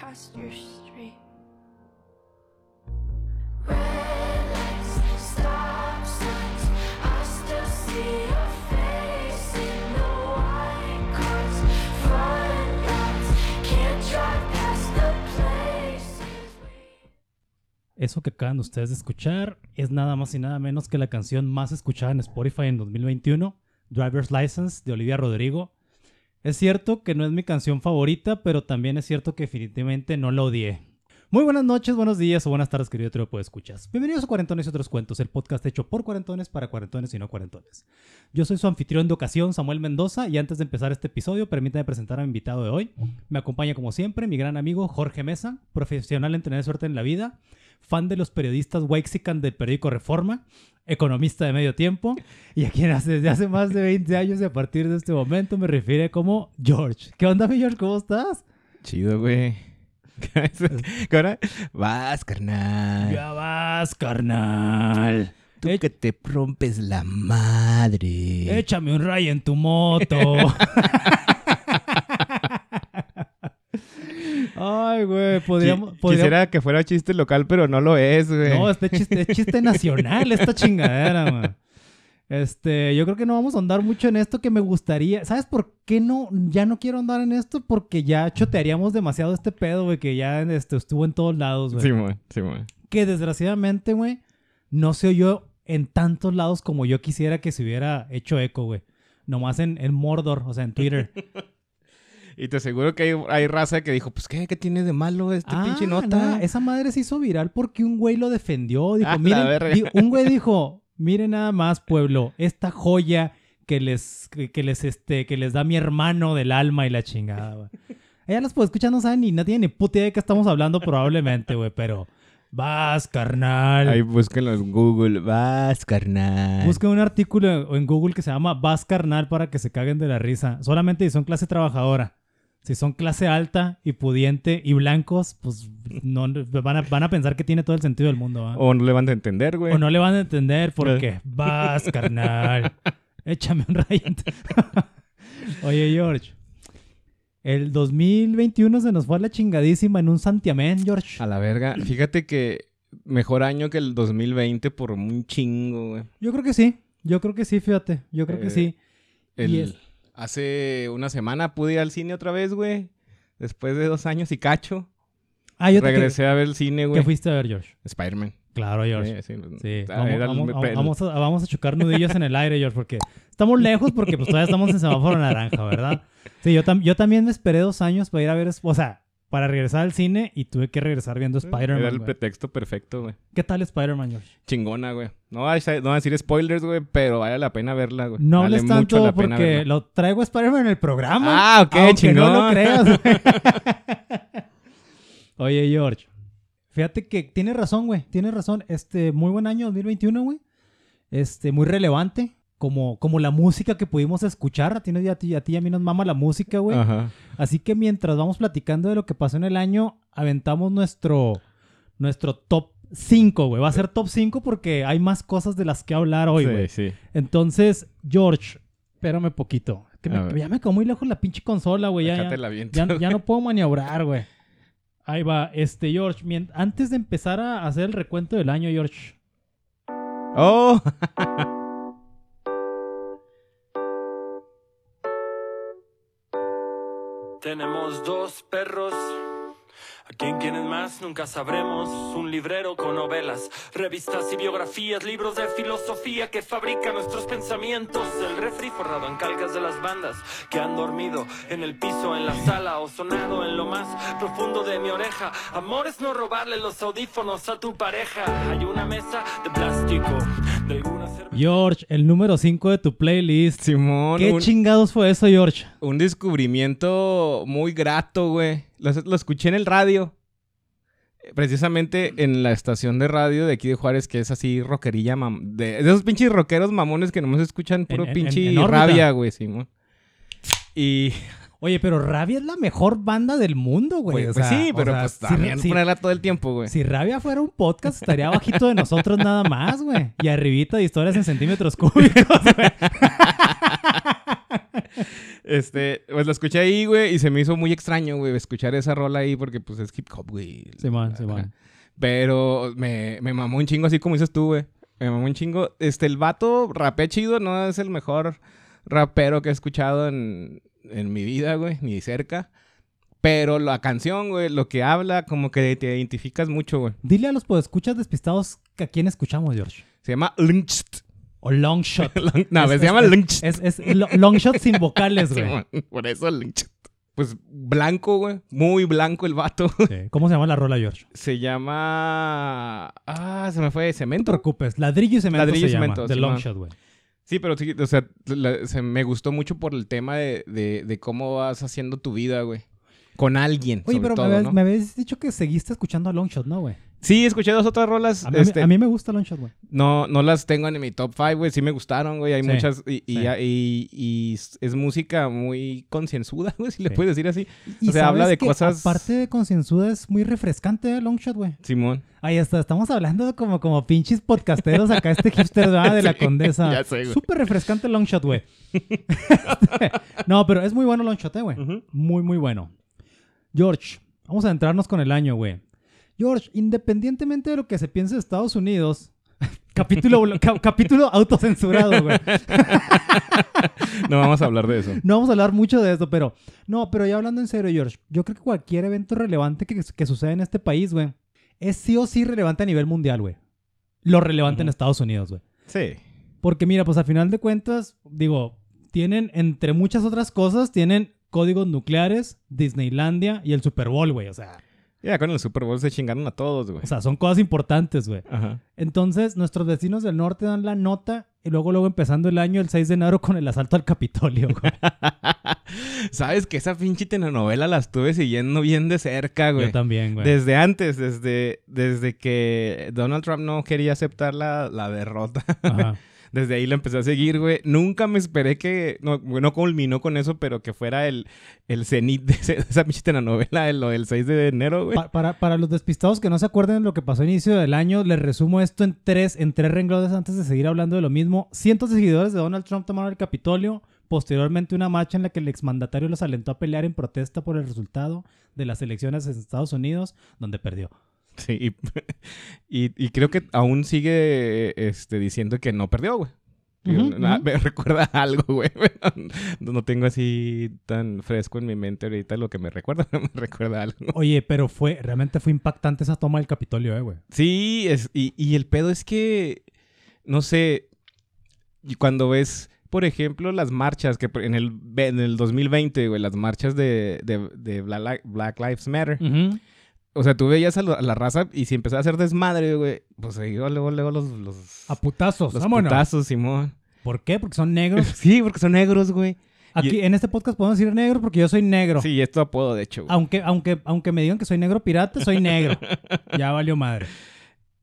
past your street. Eso que acaban ustedes de escuchar es nada más y nada menos que la canción más escuchada en Spotify en 2021, Driver's License de Olivia Rodrigo es cierto que no es mi canción favorita, pero también es cierto que definitivamente no la odié. Muy buenas noches, buenos días o buenas tardes, querido trío de escuchas. Bienvenidos a Cuarentones y otros cuentos, el podcast hecho por cuarentones para cuarentones y no cuarentones. Yo soy su anfitrión de ocasión, Samuel Mendoza, y antes de empezar este episodio, permítame presentar a mi invitado de hoy. Me acompaña como siempre mi gran amigo Jorge Mesa, profesional en tener suerte en la vida, fan de los periodistas Waxican del periódico Reforma, economista de medio tiempo, y a quien hace, desde hace más de 20 años y a partir de este momento me refiere como George. ¿Qué onda, mi George? ¿Cómo estás? Chido, güey. ¿Qué Vas, carnal. Ya vas, carnal. Tú que te rompes la madre. Échame un ray en tu moto. Ay, güey, podríamos, Quisiera que fuera chiste local, pero no lo es, güey. No, este chiste, es chiste nacional, esta chingadera, man. Este, yo creo que no vamos a andar mucho en esto que me gustaría. ¿Sabes por qué no? Ya no quiero andar en esto porque ya chotearíamos demasiado este pedo, güey, que ya este, estuvo en todos lados, güey. Sí, güey, sí, güey. Que desgraciadamente, güey, no se oyó en tantos lados como yo quisiera que se hubiera hecho eco, güey. Nomás en, en Mordor, o sea, en Twitter. y te aseguro que hay, raza que dijo, pues, ¿qué, qué tiene de malo este ah, pinche nota? esa madre se hizo viral porque un güey lo defendió. Dijo, ah, miren, un güey dijo, Miren nada más, pueblo, esta joya que les, que, les, este, que les da mi hermano del alma y la chingada, güey. Ella las puede escuchar, no saben ni, no tiene ni puta idea de qué estamos hablando probablemente, güey, pero... Vas, carnal. Ahí búsquenlo en Google. Vas, carnal. Busquen un artículo en Google que se llama Vas, carnal para que se caguen de la risa. Solamente son clase trabajadora. Si son clase alta y pudiente y blancos, pues no van a, van a pensar que tiene todo el sentido del mundo. O no le van a entender, güey. O no le van a entender porque vas, carnal. Échame un rayito. Oye, George. El 2021 se nos fue a la chingadísima en un santiamén, George. A la verga. Fíjate que mejor año que el 2020 por un chingo, güey. Yo creo que sí. Yo creo que sí, fíjate. Yo creo que eh, sí. El, Hace una semana pude ir al cine otra vez, güey. Después de dos años y cacho. Ah, yo Regresé a ver el cine, güey. ¿Qué fuiste a ver, George? Spider-Man. Claro, George. Sí, sí. Vamos, a, vamos, a, chocar nudillos en el aire, George, porque estamos lejos porque pues todavía estamos en semáforo naranja, ¿verdad? Sí, yo, yo también me esperé dos años para ir a ver... O sea, para regresar al cine y tuve que regresar viendo Spider-Man. Era el pretexto perfecto, güey. ¿Qué tal Spider-Man, George? Chingona, güey. No voy a decir spoilers, güey, pero vale la pena verla, güey. No vale hables tanto porque lo traigo Spider-Man en el programa. Ah, ok, chingón. no lo creas, güey. Oye, George. Fíjate que tiene razón, güey. Tiene razón. Este, muy buen año 2021, güey. Este, muy relevante como, como la música que pudimos escuchar. A ti, a, ti, a ti y a mí nos mama la música, güey. Así que mientras vamos platicando de lo que pasó en el año, aventamos nuestro, nuestro top 5, güey. Va a ser top 5 porque hay más cosas de las que hablar hoy, güey. Sí, sí. Entonces, George, espérame poquito. Que ya me quedó muy lejos la pinche consola, güey. Ya, ya, no puedo maniobrar, güey. Ahí va, este, George. Antes de empezar a hacer el recuento del año, George. Oh. Tenemos dos perros. ¿A quién quieren más? Nunca sabremos. Un librero con novelas, revistas y biografías, libros de filosofía que fabrican nuestros pensamientos. El refri forrado en calcas de las bandas que han dormido en el piso, en la sala o sonado en lo más profundo de mi oreja. Amor es no robarle los audífonos a tu pareja. Hay una mesa de plástico George, el número 5 de tu playlist. Simón. ¿Qué chingados fue eso, George? Un descubrimiento muy grato, güey. Lo, escuché en el radio. Precisamente en la estación de radio de aquí de Juárez, que es así rockerilla, de, esos pinches rockeros mamones que nomás escuchan puro pinche rabia, güey, Simón. Y Oye, pero Rabia es la mejor banda del mundo, güey. Pues, pues sí, pero pues también ponerla todo el tiempo, güey. Si Rabia fuera un podcast, estaría bajito de nosotros nada más, güey. Y arribita de historias en centímetros cúbicos, güey. Este, pues lo escuché ahí, güey, y se me hizo muy extraño, güey, escuchar esa rola ahí porque pues es hip hop, güey. Se van, se van. Pero me, me mamó un chingo así como dices tú, güey. Me mamó un chingo. Este, el vato rapé chido, no es el mejor rapero que he escuchado en, en mi vida, güey, ni cerca. Pero la canción, güey, lo que habla, como que te identificas mucho, güey. Dile a los escuchas despistados que a quién escuchamos, George. Se llama Lyncht. O long shot. no, Es- se es- llama es-. Es, es lo- long shot sin vocales, güey. Simón, Por eso Lyncht. Pues blanco, güey. Muy blanco el vato. Sí. ¿Cómo se llama la rola, George? Se llama. Ah, se me fue. No te Cemento. preocupes. Ladrillo y cemento Ladrillo y se cemento, De long shot, güey. Sí, pero sí, o sea, la- se- me gustó mucho por el tema de, de- de cómo vas haciendo tu vida, güey. Con alguien. Oye, sobre pero todo, me, habías, ¿no? me habías dicho que seguiste escuchando a Longshot, ¿no, güey? Sí, escuché dos otras rolas. A, mí- este, a mí me gusta Longshot, güey. No, no las tengo en mi top 5, güey. Sí me gustaron, güey. Hay Sí, muchas. Y, y, sí. y- y es- es música muy concienzuda, güey, si le Sí. puedes decir así. O sea, habla de que cosas- Aparte de concienzuda, es muy refrescante, ¿eh? Longshot, güey. Simón. Ahí está, estamos hablando como, como pinches podcasteros acá, este hipster ¿verdad? de la condesa. ya sé, güey. Súper refrescante Longshot, güey. No, pero es muy bueno Longshot, eh, güey. Ujú. Muy, muy bueno. George, vamos a entrarnos con el año, güey. George, independientemente de lo que se piense de Estados Unidos, capítulo, ca- capítulo autocensurado, güey. No vamos a hablar de eso. No vamos a hablar mucho de esto, pero... No, pero ya hablando en serio, George, yo creo que cualquier evento relevante que, que suceda en este país, güey, es sí o sí relevante a nivel mundial, güey. Lo relevante en. Estados Unidos, güey. Sí. Porque mira, pues a final de cuentas, digo, tienen, entre muchas otras cosas, tienen códigos nucleares, Disneylandia y el Super Bowl, güey. O sea, Ya con el Super Bowl se chingaron a todos, güey. o sea, son cosas importantes, güey. Ajá. Entonces, nuestros vecinos del norte dan la nota y luego, luego empezando el año, el 6 de enero, con el asalto al Capitolio, güey. Sabes que esa pinche telenovela la estuve siguiendo bien de cerca, güey. Yo también, güey. Desde antes, desde, desde que Donald Trump no quería aceptar la, la derrota. Ajá. Desde ahí lo empecé a seguir, güey. Nunca me esperé que... No, no culminó con eso, pero que fuera el, el cenit de, ese- de esa pinche telenovela, de lo del 6 de enero, güey. Pa- para, para los despistados que no se acuerden de lo que pasó a inicio del año, les resumo esto en tres, en tres renglones antes de seguir hablando de lo mismo. Cientos de seguidores de Donald Trump tomaron el Capitolio. Posteriormente, una marcha en la que el exmandatario los alentó a pelear en protesta por el resultado de las elecciones en Estados Unidos, donde perdió. Sí, y, y- y creo que aún sigue este, diciendo que no perdió, güey. Me recuerda a algo, güey. No, no tengo así tan fresco en mi mente ahorita lo que me recuerda. me recuerda a algo. Oye, pero fue, realmente fue impactante esa toma del Capitolio, eh, güey. Sí, es, y, y el pedo es que, no sé, y cuando ves, por ejemplo, las marchas que en el, en el 2020, güey, las marchas de, de, de Black Lives Matter. Ujú. O sea, tú veías a, lo- a la raza y si empezaba a hacer desmadre, güey, pues se iba luego, luego los, los, A putazos, los vámonos. putazos, Simón. ¿Por qué? Porque son negros. Sí, porque son negros, güey. Aquí en este podcast podemos decir negro porque yo soy negro. Sí, esto apodo, de hecho. güey. Aunque, aunque, aunque me digan que soy negro pirata, soy negro. ya valió madre.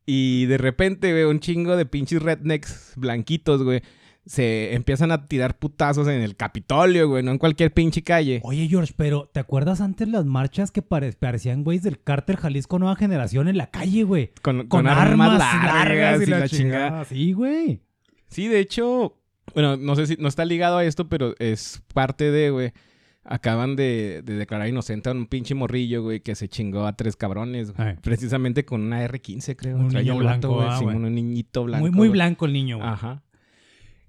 Y de repente, güey, un chingo de pinches rednecks blanquitos, güey, se empiezan a tirar putazos en el Capitolio, güey, no en cualquier pinche calle. Oye, George, pero ¿te acuerdas antes las marchas que pare- parecían, güeyes, del cártel Jalisco Nueva Generación en la calle, güey? Con, Con, armas, largas, y la, chingada. chingada. Sí, güey. Sí, de hecho, bueno, no sé si no está ligado a esto, pero es parte de, güey. Acaban de, de declarar inocente a un pinche morrillo, güey, que se chingó a tres cabrones. güey. Precisamente con una R15, creo. Un niño vato, blanco, güey, ah, sí, un niñito blanco. muy muy blanco el niño, güey. Ajá.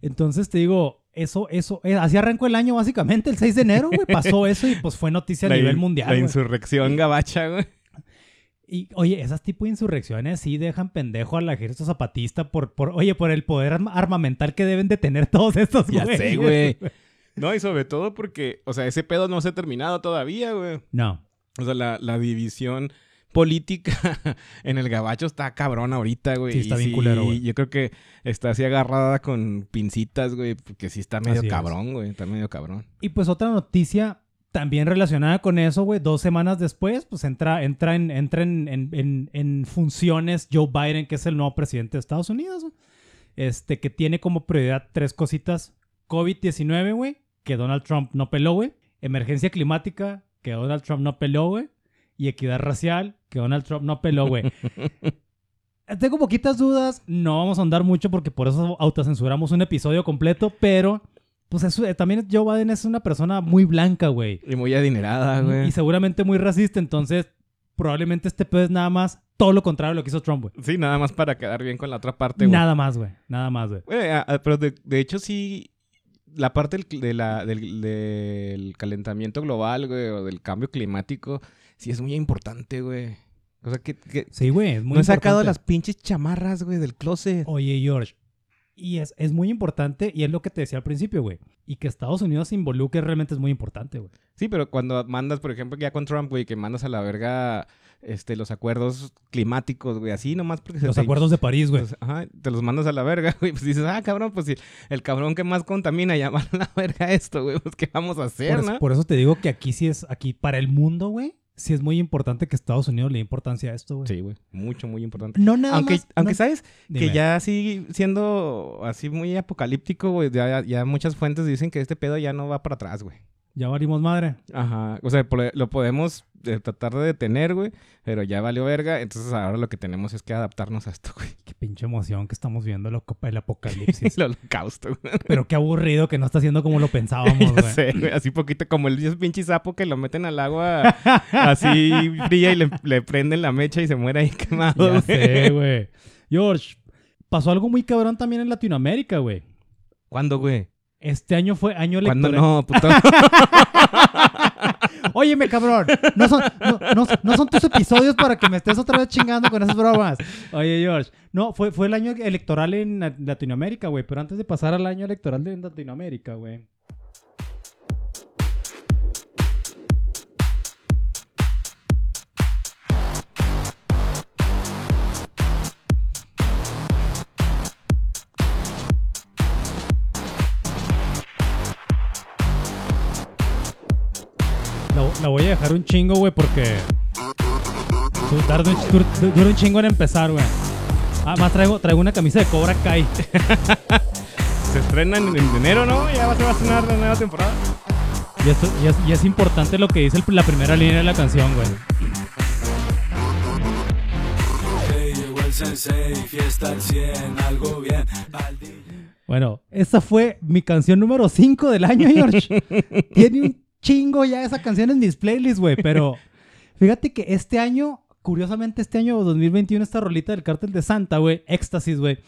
Entonces te digo, eso, eso, eh, así arrancó el año básicamente, el 6 de enero, güey. Pasó eso y pues fue noticia a La nivel mundial. La insurrección gabacha, güey. Y oye, esas tipo de insurrecciones sí dejan pendejo al ejército zapatista por, por, oye, por el poder arma- armamental que deben de tener todos estos Ya güeyes. sé, güey. No, y sobre todo porque, o sea, ese pedo no se ha terminado todavía, güey. No. O sea, la, la división política en el gabacho está cabrón ahorita, güey. Sí, está Y bien culero, güey. Yo creo que está así agarrada con pincitas, güey, porque sí está medio Así es. cabrón, güey. Está medio cabrón. Y pues otra noticia también relacionada con eso, güey, dos semanas después, pues entra, entra, en, entra en, en- en- en funciones Joe Biden, que es el nuevo presidente de Estados Unidos, güey. Este, que tiene como prioridad tres cositas. COVID-19, güey, que Donald Trump no peló, güey. Emergencia climática, que Donald Trump no peló, güey. Y equidad racial, que Donald Trump no peló, güey. Tengo poquitas dudas, no vamos a andar mucho porque por eso autocensuramos un episodio completo, pero pues eso, eh, también Joe Biden es una persona muy blanca, güey. Y muy adinerada, güey. Y seguramente muy racista, entonces probablemente este pedo es nada más todo lo contrario de lo que hizo Trump, güey. Sí, nada más para quedar bien con la otra parte, güey. Nada más, güey. Nada más, güey. A- a- pero de, de hecho sí, la parte del, de la- del- del calentamiento global, güey, o del cambio climático, sí es muy importante, güey. O sea, que, que Sí, güey, es muy no he sacado importante. las pinches chamarras, güey, del closet. Oye, George, y es, es muy importante, y es lo que te decía al principio, güey. Y que Estados Unidos se involucre realmente es muy importante, güey. Sí, pero cuando mandas, por ejemplo, ya con Trump, güey, que mandas a la verga este, los acuerdos climáticos, güey, así nomás porque se Los te- acuerdos de París, güey. pues, ajá, te los mandas a la verga, güey. Pues dices, ah, cabrón, pues si el cabrón que más contamina llama a la verga esto, güey, pues ¿qué vamos a hacer, Por, no? por eso te digo que aquí sí es, aquí para el mundo, güey, sí es muy importante que Estados Unidos le dé importancia a esto, güey. Sí, güey, mucho, muy importante. No nada Aunque, más- aunque no- sabes Dime. que ya así siendo así muy apocalíptico, güey, ya, ya muchas fuentes dicen que este pedo ya no va para atrás, güey. Ya valimos madre. Ajá, o sea, lo podemos eh, tratar de detener, güey, pero ya valió verga, entonces ahora lo que tenemos es que adaptarnos a esto, güey. Qué pinche emoción que estamos viendo lo- el apocalipsis. El holocausto, güey. Pero qué aburrido que no está haciendo como lo pensábamos, Ya güey. sé, güey, así poquito como el pinche sapo que lo meten al agua así fría y le, le prenden la mecha y se muere ahí quemado, Ya güey. sé, güey. George, pasó algo muy cabrón también en Latinoamérica, güey. ¿Cuándo, güey? Este año fue año ¿Cuándo electoral. no, puto? Óyeme, cabrón. No son, no, no- no son tus episodios para que me estés otra vez chingando con esas bromas. Oye, George. No, fue, fue el año electoral en La- Latinoamérica, güey. Pero antes de pasar al año electoral de Latinoamérica, güey. La, voy a dejar un chingo, güey, porque... tarda un- dur- Dura un chingo en empezar, güey. Ah, más traigo, traigo una camisa de Cobra Kai. Se estrena en, en enero, ¿no? Ya se va a estrenar la nueva temporada. Y, esto- y es, y es importante lo que dice el- la primera línea de la canción, güey. Hey, llegó el sensei, fiesta al 100, algo bien. Al DJ. Bueno, esa fue mi canción número 5 del año, George. Tiene un chingo ya esa canción en mis playlists, güey. Pero fíjate que este año, curiosamente este año 2021, esta rolita del cártel de Santa, güey, Éxtasis, güey.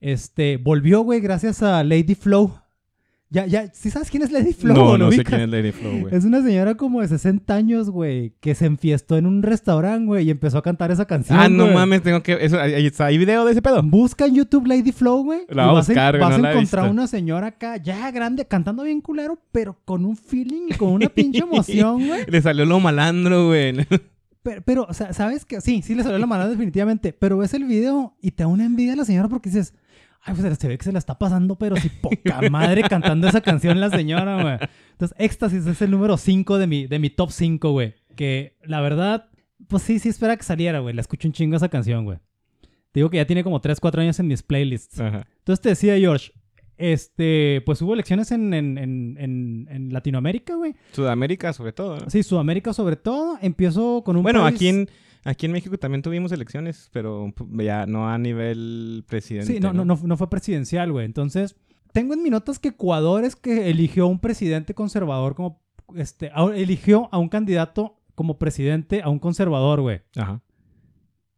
Este, volvió, güey, gracias a Lady Flow. Ya, ya, ¿sí sabes quién es Lady Flow? no, ¿Lo no sé quién es Lady Flow, güey. Es una señora como de 60 años, güey, que se enfiestó en un restaurante, güey, y empezó a cantar esa canción. Ah, no güey. mames, tengo que... Eso, ahí está, ¿Hay video de ese pedo? Busca en YouTube Lady Flow, güey. La y vas a- buscar, Vas no la a encontrar visto. una señora acá, ya grande, cantando bien culero, pero con un feeling y con una pinche emoción, güey. Le salió lo malandro, güey. Pero, pero, o sea, ¿sabes qué? Sí, sí le salió la mano definitivamente. Pero ves el video y te da una envidia a la señora porque dices, ay, pues se ve que se la está pasando, pero si poca madre cantando esa canción la señora, güey. Entonces, Éxtasis es el número 5 de mi, de mi top 5, güey. Que la verdad, pues sí, sí espera que saliera, güey. La escucho un chingo esa canción, güey. Te digo que ya tiene como 3, 4 años en mis playlists. Ajá. Entonces te decía, George, este, pues hubo elecciones en, en, en, en, en Latinoamérica, güey. Sudamérica, sobre todo, ¿no? Sí, Sudamérica sobre todo. Empiezo con un Bueno, país- aquí en, aquí en México también tuvimos elecciones, pero p- ya no a nivel presidente. Sí, no, no, no, no fue presidencial, güey. Entonces, tengo en mis notas que Ecuador es que eligió un presidente conservador como, este, a- eligió a un candidato como presidente a un conservador, güey. Ajá.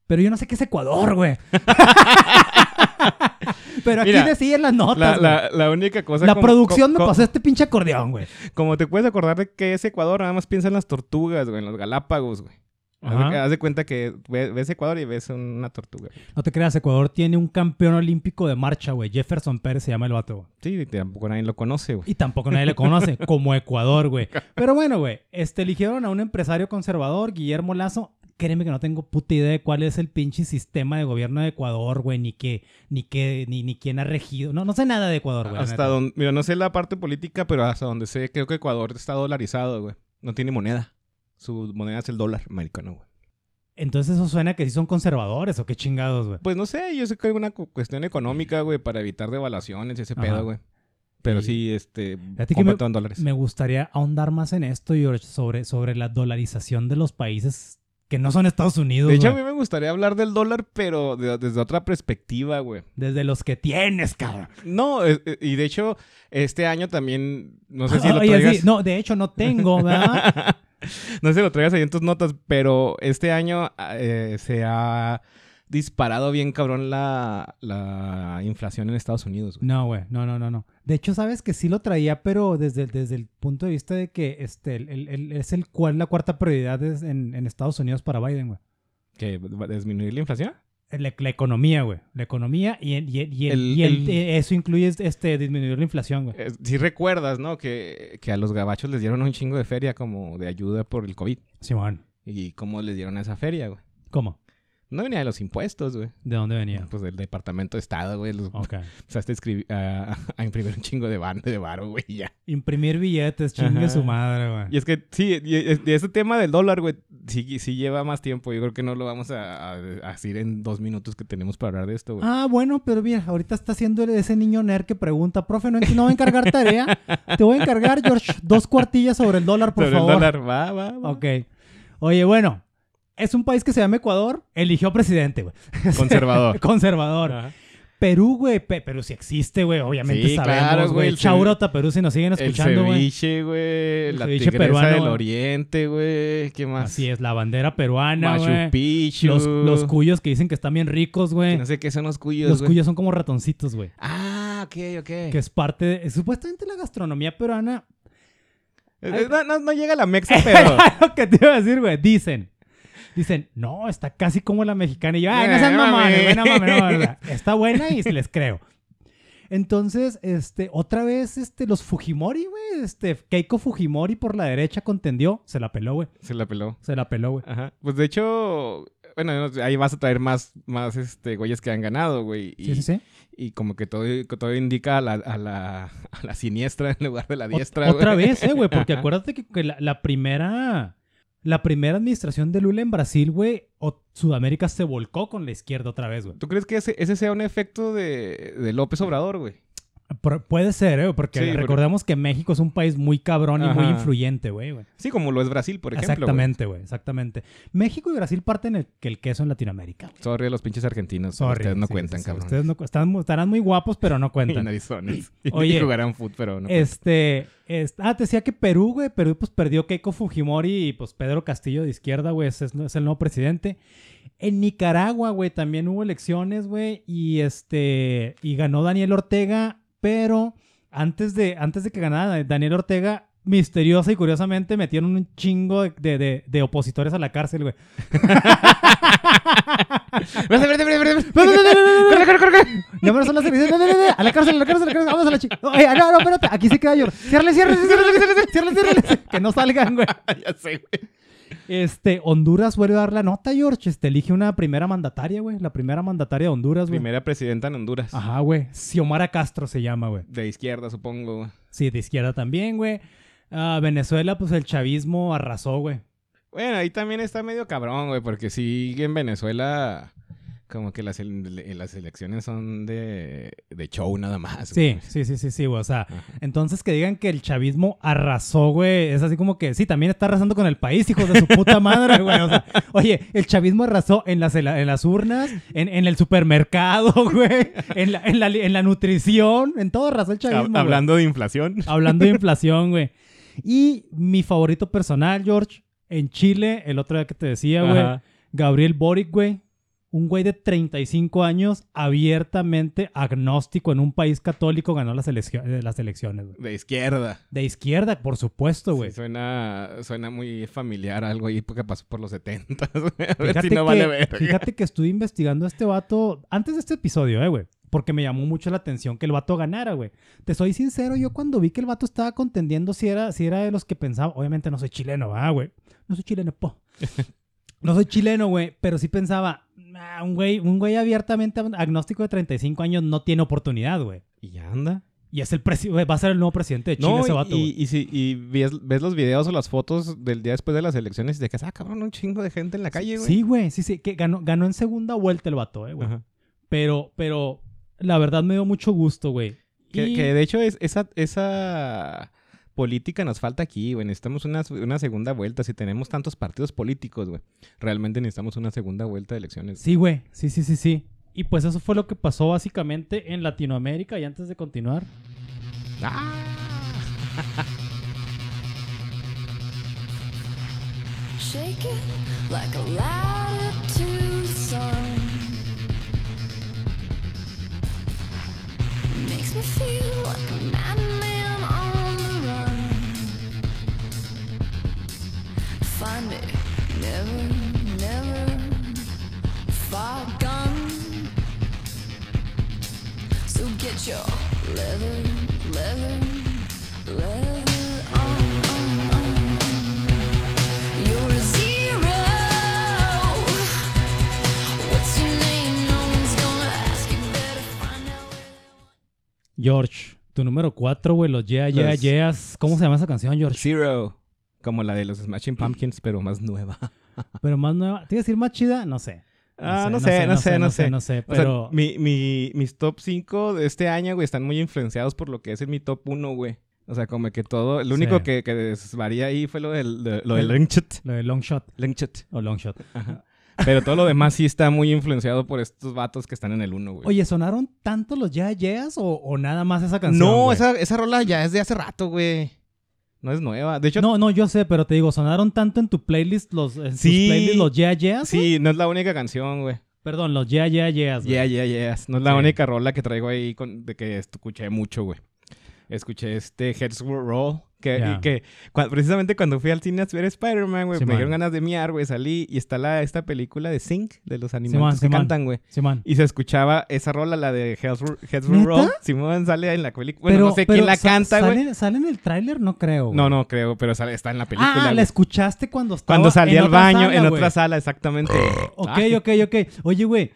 Pero yo no sé qué es Ecuador, güey. Pero aquí Mira, decían las notas, La, la, la única cosa... La como- producción me pasó este pinche acordeón, güey. Como te puedes acordar de que es Ecuador, nada más piensa en las tortugas, güey, en los Galápagos, güey. Haz de, Ajá. haz de cuenta que ve- ves Ecuador y ves una tortuga. No te creas, Ecuador tiene un campeón olímpico de marcha, güey. Jefferson Pérez se llama el vato, güey. Sí, tampoco nadie lo conoce, güey. Y tampoco nadie le conoce, como Ecuador, güey. Pero bueno, güey, este, eligieron a un empresario conservador, Guillermo Lazo. Créeme que no tengo puta idea de cuál es el pinche sistema de gobierno de Ecuador, güey, ni qué, ni qué, ni, ni quién ha regido. No, no sé nada de Ecuador, güey. Hasta donde... Mira, no sé la parte política, pero hasta donde sé, creo que Ecuador está dolarizado, güey. No tiene moneda. Su moneda es el dólar americano, güey. Entonces eso suena que sí son conservadores o qué chingados, güey. Pues no sé, yo sé que hay una cu- cuestión económica, güey, para evitar devaluaciones y ese Ajá. pedo, güey. Pero Y- sí, este, que me- en dólares. Me gustaría ahondar más en esto, George, sobre, sobre la dolarización de los países que no son Estados Unidos, De hecho, a mí me gustaría hablar del dólar, pero de- desde otra perspectiva, güey. Desde los que tienes, cabrón. No, eh, eh, y de hecho, este año también, no sé si lo Oye, traigas... sí, no, de hecho no tengo, ¿verdad? no sé si lo traigas ahí en tus notas, pero este año eh, se ha disparado bien cabrón la, la inflación en Estados Unidos. güey. No, güey, no, no, no, no. De hecho, sabes que sí lo traía, pero desde, desde el punto de vista de que este, el- el- el- es el cual la cuarta prioridad es en, en Estados Unidos para Biden, güey. ¿Que disminuir la inflación? La, la economía, güey. La economía y, y- El- y el- el- eh, eso incluye este, disminuir la inflación, güey. Eh, sí recuerdas, ¿no? Que, que a los gabachos les dieron un chingo de feria como de ayuda por el COVID. Simón. ¿Y cómo les dieron esa feria, güey? ¿Cómo? No venía de los impuestos, güey. ¿De dónde venía? Pues del Departamento de Estado, güey. Los, Ok. Empezaste a, escribir- a, imprimir un chingo de, ban- de varo, güey, ya. Imprimir billetes, chingue Ajá. su madre, güey. Y es que, sí, de ese tema del dólar, güey, sí, sí lleva más tiempo. Yo creo que no lo vamos a, a- a decir en dos minutos que tenemos para hablar de esto, güey. Ah, bueno, pero mira, ahorita está haciendo ese niño nerd que pregunta, profe, ¿no, no va a encargar tarea? Te voy a encargar, George, dos cuartillas sobre el dólar, por Sobre favor. el dólar, va, va, va. Ok. Oye, bueno, es un país que se llama Ecuador, eligió presidente, güey. Conservador. Conservador. Ajá. Perú, güey, pe- Perú sí existe, güey, obviamente Sí, sabemos, claro, güey. El el Chaurota Perú si nos siguen El escuchando, güey. ceviche, güey. La ceviche peruano, del oriente, güey. ¿Qué más? Así es, la bandera peruana, Machu güey. Picchu. Los, los cuyos que dicen que están bien ricos, güey. No sé qué son los cuyos, Los güey. cuyos son como ratoncitos, güey. Ah, ok, ok. Que es parte de... Supuestamente la gastronomía peruana... Eh, eh, No, no, no llega la mexa, pero... Lo que te iba a decir, güey. Dicen. Dicen, no, está casi como la mexicana. Y yo, ay, no Eh, mamones, mami. güey, no. Está buena y les creo. Entonces, este, otra vez, este, los Fujimori, güey, este, Keiko Fujimori por la derecha contendió, se la peló, güey, Se la peló. se la peló, güey. Ajá. Pues de hecho, bueno, no, ahí vas a traer más, más este, güeyes que han ganado, güey. Y, Sí, sí, sí. y como que todo, todo indica a la, a, la, a la siniestra en lugar de la diestra, Ot- Otra vez, eh, güey, porque acuérdate que, que la, la primera, la primera administración de Lula en Brasil, güey, o Sudamérica se volcó con la izquierda otra vez, güey. ¿Tú crees que ese, ese sea un efecto de, de López Obrador, güey? Por- puede ser, ¿eh? Porque Sí, porque- recordemos que México es un país muy cabrón y muy influyente, güey. Sí, como lo es Brasil, por ejemplo. Exactamente, güey, exactamente. México y Brasil parten el, que el queso en Latinoamérica. Sorry a los pinches argentinos. Sorry, Ustedes no sí, cuentan, sí, cabrón. Ustedes no, están, estarán muy guapos, pero no Y cuentan. narizones. Oye, Y jugarán fútbol, pero no. Este, es- ah, te decía que Perú, güey, Perú pues perdió Keiko Fujimori y pues Pedro Castillo de izquierda, güey, es, es el nuevo presidente. En Nicaragua, güey, también hubo elecciones, güey, y este, y ganó Daniel Ortega, pero antes de, antes de que ganara Daniel Ortega, misteriosa y curiosamente metieron un chingo de, de- de- de opositores a la cárcel, güey. No, pero son las A la cárcel, a la cárcel, a la cárcel. Vamos a la chica. No, oye, no, no, espérate. Aquí se queda yo. Ciérrale, ciérrale, ciérrale, ciérrale, ciérrale, ciérrale. Que no salgan, güey. ya sé, güey. Este, Honduras vuelve a dar la nota, George. Este, elige una primera mandataria, güey. La primera mandataria de Honduras, güey. Primera presidenta en Honduras. Ajá, güey. Xiomara Castro se llama, güey. De izquierda, supongo. güey. Sí, de izquierda también, güey. Ah, Venezuela, pues el chavismo arrasó, güey. Bueno, ahí también está medio cabrón, güey, porque sí en Venezuela como que las, ele- las elecciones son de, de show nada más. Sí, güey. sí, sí, sí, sí, güey. O sea, Ajá. entonces que digan que el chavismo arrasó, güey. Es así como que, sí, también está arrasando con el país, hijos de su puta madre, güey. O sea, oye, el chavismo arrasó en las, en las urnas, en, en el supermercado, güey. En la, en, la, en la nutrición, en todo arrasó el chavismo. Güey. Hablando de inflación. Hablando de inflación, güey. Y mi favorito personal, George, en Chile, el otro día que te decía, güey, Ajá. Gabriel Boric, güey. Un güey de 35 años, abiertamente agnóstico en un país católico, ganó las, eh, las elecciones, güey. De izquierda. De izquierda, por supuesto, güey. Sí, suena, suena muy familiar algo ahí porque pasó por los 70. güey. A ver fíjate, si no que, vale ver. fíjate que estuve investigando a este vato antes de este episodio, eh, güey. Porque me llamó mucho la atención que el vato ganara, güey. Te soy sincero, yo cuando vi que el vato estaba contendiendo, si era, si era de los que pensaba, obviamente no soy chileno, ah, güey. No soy chileno, po. No soy chileno, güey, pero sí pensaba, "Ah, un güey, un güey abiertamente agnóstico de 35 años no tiene oportunidad, güey. Y ya anda. Y es el va a ser el nuevo presidente de Chile No, ese vato, y, y, si y ves, ves los videos o las fotos del día después de las elecciones y te quedas, ah, cabrón, un chingo de gente en la calle, güey. Sí, güey, sí, sí, que ganó, ganó en segunda vuelta el vato, eh, güey. Ajá. Pero, pero, la verdad me dio mucho gusto, güey. Que, Y- que de hecho es, esa, esa política nos falta aquí, güey. Necesitamos una, una, segunda vuelta. Si tenemos tantos partidos políticos, güey. Realmente necesitamos una segunda vuelta de elecciones. Sí, güey. Sí, sí, sí, sí. Y pues eso fue lo que pasó básicamente en Latinoamérica. Y antes de continuar. ¡Ah! Shake it like a George, tu número 4, güey, los Yeah, Yeah, Los- Yeahs. ¿Cómo se llama esa canción, George? Zero. Como la de los Smashing Pumpkins, pero más nueva. Pero más nueva. ¿Te iba a decir más chida? No sé. Ah, no sé, no sé, no sé. No sé, O sea, pero... mi, mi- mis top 5 de este año, güey, están muy influenciados por lo que es en mi top 1, güey. O sea, como que todo... Lo único Sí. que, que desvaría ahí fue lo del, de- lo del El- Longshot. Lo de Long Shot Longshot. o Long Shot. Pero todo lo demás sí está muy influenciado por estos vatos que están en el 1, güey. Oye, ¿sonaron tanto los Yeah, Yeahs o, o nada más esa canción? no, güey? esa, esa rola ya es de hace rato, güey. No es nueva. De hecho, No, no, yo sé, pero te digo, ¿sonaron tanto en tu playlist los, en Sí. playlist los Yeah, Yeahs? sí, no es la única canción, güey. Perdón, los Yeah, Yeah, Yeahs. güey. Yeah, yeah, yeah. No es la Sí. única rola que traigo ahí con- de que escuché mucho, güey. Escuché este Heads Roll. Que, y que precisamente cuando fui al cine a ver Spider-Man, güey, Sí, me dieron ganas de miar, güey. Salí y está la, esta película de Sync, de los animales que man. cantan, güey. Sí. Y se escuchaba esa rola, la de ¿Neta? Roll. Simón sale en la película. Bueno, no sé quién la canta, güey. ¿sale, ¿Sale en el tráiler? No creo. No, no creo, pero sale, está en la película. Ah, la escuchaste cuando estaba Cuando salí al baño, sala, en otra sala, exactamente. Ok, ok, ok. Oye, güey.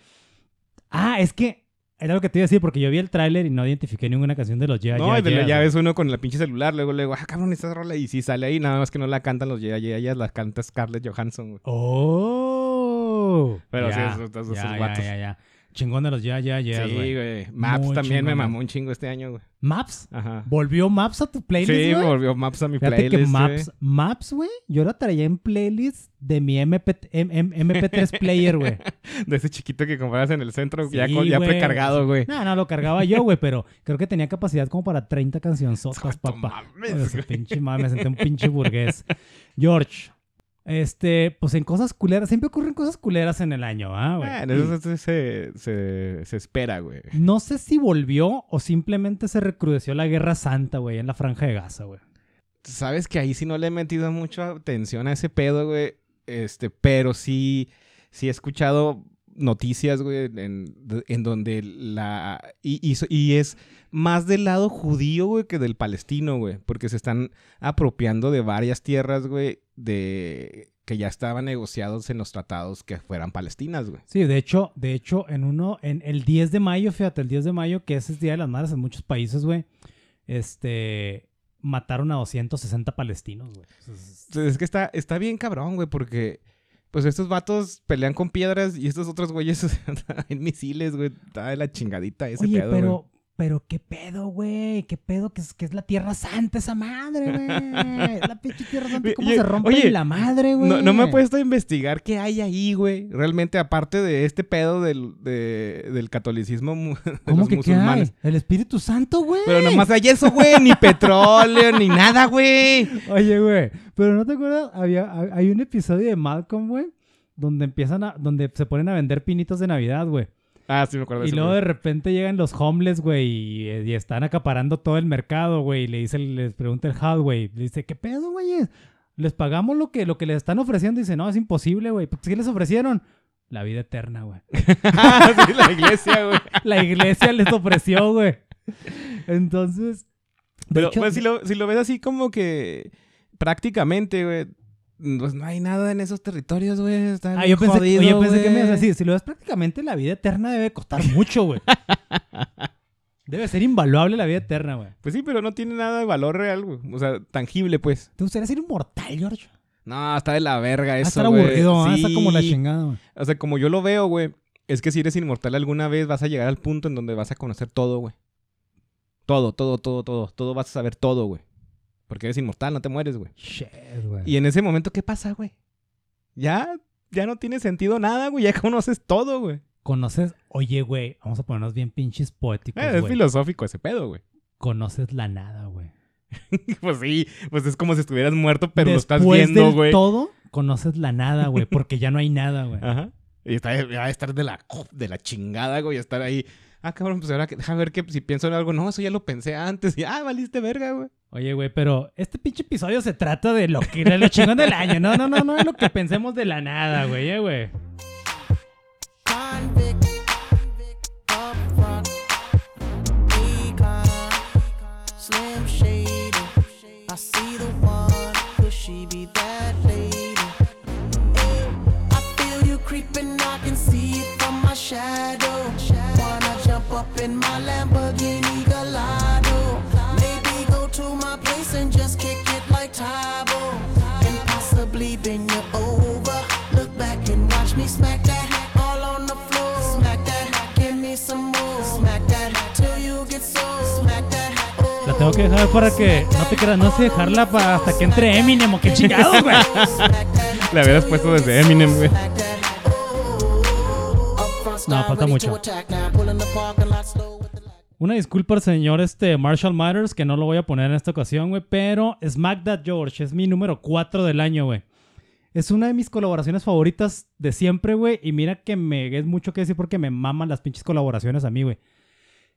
Ah, es que era lo que te iba a decir porque yo vi el tráiler y no identifiqué ninguna canción de los Yeah, No, Yeah, y de ya güey. ves uno con la pinche celular, luego luego, ah, cabrón, esa rola, y sí sale ahí, nada más que no la cantan los Yeah, Yeah, Yeah, la canta Scarlett Johansson, güey. Oh. Pero sí, Ya, esos- esos- ya, esos ya, vatos. Ya, ya, Chingón de los Yeah, Yeah, Yeahs, sí, güey. Maps Muy también me mamó un chingo este año, güey. ¿Maps? Ajá. ¿Volvió Maps a tu playlist, Sí, güey? volvió Maps a mi Fíjate playlist, que Maps, güey. Maps, güey, yo la traía en playlist de mi MP, M- M- MP3 player, güey. De ese chiquito que compras en el centro, Sí, ya, con- ya precargado, güey. No, no, lo cargaba yo, güey, pero creo que tenía capacidad como para 30 cancionzotas, papá. mames, pinche me senté un pinche burgués. George, este, pues en cosas culeras, siempre ocurren cosas culeras en el año, ¿ah, güey? Bueno, eso, eso se, se, se espera, güey. No sé si volvió o simplemente se recrudeció la guerra santa, güey, en la franja de Gaza, güey. Sabes que ahí sí no le he metido mucha atención a ese pedo, güey. Este, pero sí, sí he escuchado noticias, güey, en, en donde la... Y, y es más del lado judío, güey, que del palestino, güey. Porque se están apropiando de varias tierras, güey, de... que ya estaban negociados en los tratados que fueran palestinas, güey. Sí, de hecho, de hecho, en uno, en el 10 de mayo, fíjate, el 10 de mayo, que ese es Día de las Madres en muchos países, güey, este, mataron a 260 palestinos, güey. Es que está, está bien cabrón, güey, porque... Pues estos vatos pelean con piedras y estos otros güeyes en misiles, güey. Está de la chingadita ese Oye, pedo, pero, güey. Pero qué pedo, güey, qué pedo que es, que es la Tierra Santa esa madre, güey. La pinche Tierra Santa, ¿cómo Oye, se rompe oye, la madre, güey? No, no me he puesto a investigar qué hay ahí, güey. Realmente, aparte de este pedo del, de- del catolicismo de ¿Cómo los que qué musulmanes. hay? El Espíritu Santo, güey. Pero nomás hay eso, güey. Ni petróleo, ni nada, güey. Oye, güey, pero ¿no te acuerdas? Había, hay un episodio de Malcolm, güey, donde empiezan a, donde se ponen a vender pinitos de Navidad, güey. Ah, sí me acuerdo Y luego de repente llegan los homeless, güey, y, y están acaparando todo el mercado, güey. Y le dice, les pregunta el Hal, güey. Le dice, ¿qué pedo, güey? ¿Les pagamos lo que, lo que les están ofreciendo? dice, no, es imposible, güey. Pues, ¿Qué les ofrecieron? La vida eterna, güey. Sí, la iglesia, güey. La iglesia les ofreció, güey. Entonces. Pero hecho, pues, si, lo, si lo ves así como que prácticamente, güey. Pues no hay nada en esos territorios, güey. Están Ah, yo pensé, jodidos, oye, yo pensé que me ibas a güey. decir, si lo ves prácticamente, la vida eterna debe costar mucho, güey. debe ser invaluable la vida eterna, güey. Pues sí, pero no tiene nada de valor real, güey. O sea, tangible, pues. ¿Te gustaría ser inmortal, George? No, está de la verga Va a eso, estar güey. aburrido, ¿ah? Está Sí. como la chingada, güey. O sea, como yo lo veo, güey, es que si eres inmortal alguna vez vas a llegar al punto en donde vas a conocer todo, güey. Todo, todo, todo, todo. Todo vas a saber todo, güey. Porque eres inmortal, no te mueres, güey. Shit, güey. Y en ese momento, ¿qué pasa, güey? Ya, ya no tiene sentido nada, güey. Ya conoces todo, güey. Conoces, oye, güey, vamos a ponernos bien pinches poéticos, Eh, es güey. filosófico ese pedo, güey. Conoces la nada, güey. pues sí, pues es como si estuvieras muerto, pero lo estás viendo, del güey. todo, conoces la nada, güey, porque ya no hay nada, güey. Ajá. Y está, va a estar de la, de la chingada, güey. Estar ahí Ah, cabrón, pues ahora que, deja ver que si pienso en algo. No, eso ya lo pensé antes. Y, ah, valiste verga, güey. Oye, güey, pero este pinche episodio se trata de lo que de lo chingón del año. No, no, no, no es lo que pensemos de la nada, güey, eh, güey. Convict, upfront, decline, Slim Shady. I see the one, could she be that lady? Hey, I feel you creeping, I can see it from my shadow. Up in my Lamborghini Gallardo? Maybe go to my place and just kick it like Tybo. And possibly bend you over. Look back and watch me smack that all on the floor. Smack that, give me some more. Smack that till you get so. Smack that. La tengo que dejar para que no te creas, no sé dejarla para hasta que entre Eminem o qué chingado, güey. Le habías puesto desde Eminem, güey. No, falta mucho. Una disculpa al señor este Marshall Matters, que no lo voy a poner en esta ocasión, güey, pero Smack That George es mi número 4 del año, güey. Es una de mis colaboraciones favoritas de siempre, güey, y mira que me es mucho que decir porque me maman las pinches colaboraciones a mí, güey.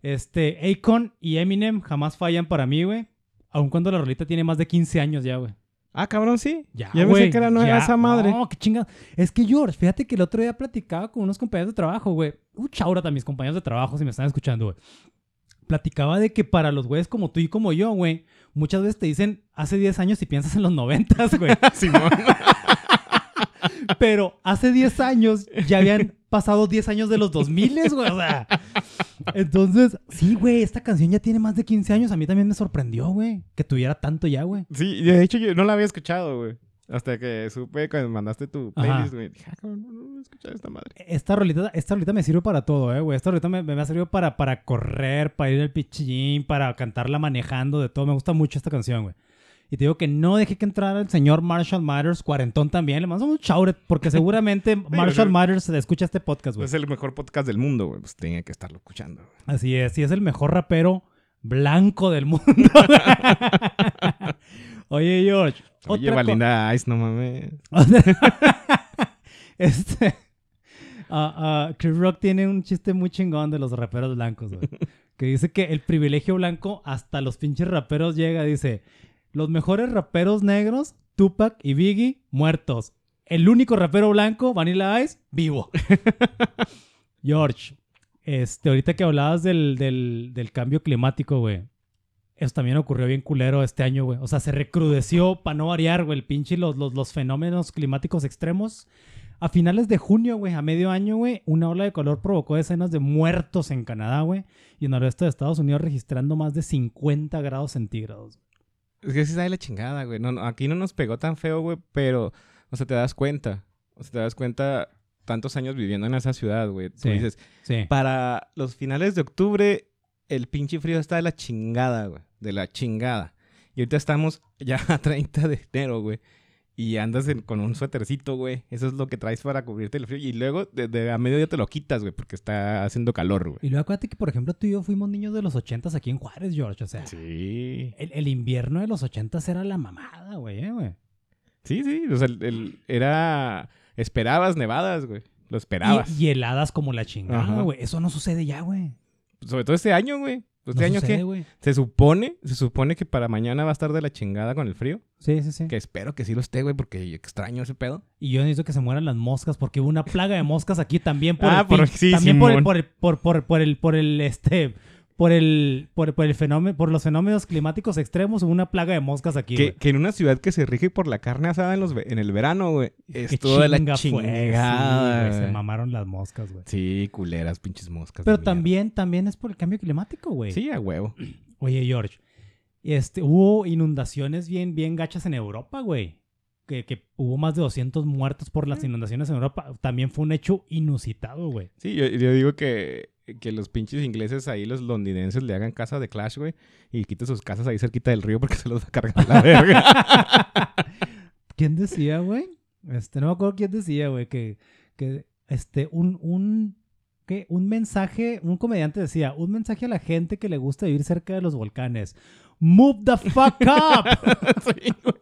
Este, Akon y Eminem jamás fallan para mí, güey, aun cuando la rolita tiene más de 15 años ya, güey. Ah, cabrón, sí. Ya, Ya güey, pensé que era nueva ya. esa madre. No, qué chingada. Es que George, fíjate que el otro día platicaba con unos compañeros de trabajo, güey. Un chaura a mis compañeros de trabajo si me están escuchando, güey. Platicaba de que para los güeyes como tú y como yo, güey, muchas veces te dicen hace 10 años y piensas en los 90, güey. Simón. Pero hace 10 años ya habían pasado 10 años de los 2000, güey. O sea, entonces, sí, güey, esta canción ya tiene más de 15 años. A mí también me sorprendió, güey, que tuviera tanto ya, güey. Sí, de hecho yo no la había escuchado, güey. Hasta que supe cuando mandaste tu playlist, güey. Dije, ah, no, no he escuchado esta madre. Esta rolita, esta rolita me sirve para todo, eh, güey. Esta rolita me, me ha servido para, para correr, para ir al pichillín, para cantarla manejando, de todo. Me gusta mucho esta canción, güey. Y te digo que no dejé que entrara el señor Marshall Matters, cuarentón también. Le mandamos un chaure, porque seguramente Marshall Matters escucha este podcast, güey. Es el mejor podcast del mundo, güey. Pues tenía que estarlo escuchando. güey. Así es, y es el mejor rapero blanco del mundo. Oye, George. Oye, Valinda Ice, no mames. este. ah, ah, Chris Rock tiene un chiste muy chingón de los raperos blancos, güey. Que dice que el privilegio blanco hasta los pinches raperos llega. Dice: Los mejores raperos negros, Tupac y Biggie, muertos. El único rapero blanco, Vanilla Ice, vivo. George, este, ahorita que hablabas del, del, del cambio climático, güey. Eso también ocurrió bien culero este año, güey. O sea, se recrudeció para no variar, güey, el pinche los, los, los fenómenos climáticos extremos. A finales de junio, güey, a medio año, güey, una ola de calor provocó decenas de muertos en Canadá, güey. Y en el resto de Estados Unidos registrando más de 50 grados centígrados. Es que sí sabe la chingada, güey. No, no, aquí no nos pegó tan feo, güey, pero, o sea, te das cuenta. O sea, te das cuenta tantos años viviendo en esa ciudad, güey. Tú Sí. dices, Sí. para los finales de octubre, el pinche frío está de la chingada, güey. De la chingada. Y ahorita estamos ya a 30 de enero, güey. Y andas en- con un suétercito, güey. Eso es lo que traes para cubrirte el frío. Y luego, de, de a mediodía te lo quitas, güey, porque está haciendo calor, güey. Y luego acuérdate que, por ejemplo, tú y yo fuimos niños de los 80 aquí en Juárez, George. O sea, Sí. el, el invierno de los 80 era la mamada, güey, eh, güey. Sí, sí. O sea, el, el- era... Esperabas nevadas, güey. Lo esperabas. Y, y heladas como la chingada, Ajá. güey. Eso no sucede ya, güey. Sobre todo este año, güey. Este No año sucede, se supone, se supone que para mañana va a estar de la chingada con el frío. Sí, sí, sí. Que espero que sí lo esté, güey, porque extraño ese pedo. Y yo necesito que se mueran las moscas porque hubo una plaga de moscas aquí también por Ah, el por- sí, también por el, por el por, por, por el por el este por el por, por el fenómeno por los fenómenos climáticos extremos hubo una plaga de moscas aquí, Que, que en una ciudad que se rige por la carne asada en, los, en el verano, güey. Estuvo de la sí, chingada. se mamaron las moscas, güey. Sí, culeras, pinches moscas. Pero también también es por el cambio climático, güey. Sí, a huevo. Oye, George, este, hubo inundaciones bien, bien gachas en Europa, güey. Que, que hubo más de 200 muertos por las inundaciones en Europa. También fue un hecho inusitado, güey. Sí, yo, yo digo que, que los pinches ingleses ahí, los londinenses, le hagan casa de Clash, güey. Y quiten sus casas ahí cerquita del río porque se los va a cargar la verga. ¿Quién decía, güey? Este, no me acuerdo quién decía, güey, que, que este, un, un, ¿qué? Un mensaje, un comediante decía, un mensaje a la gente que le gusta vivir cerca de los volcanes. Move the fuck up. sí, güey.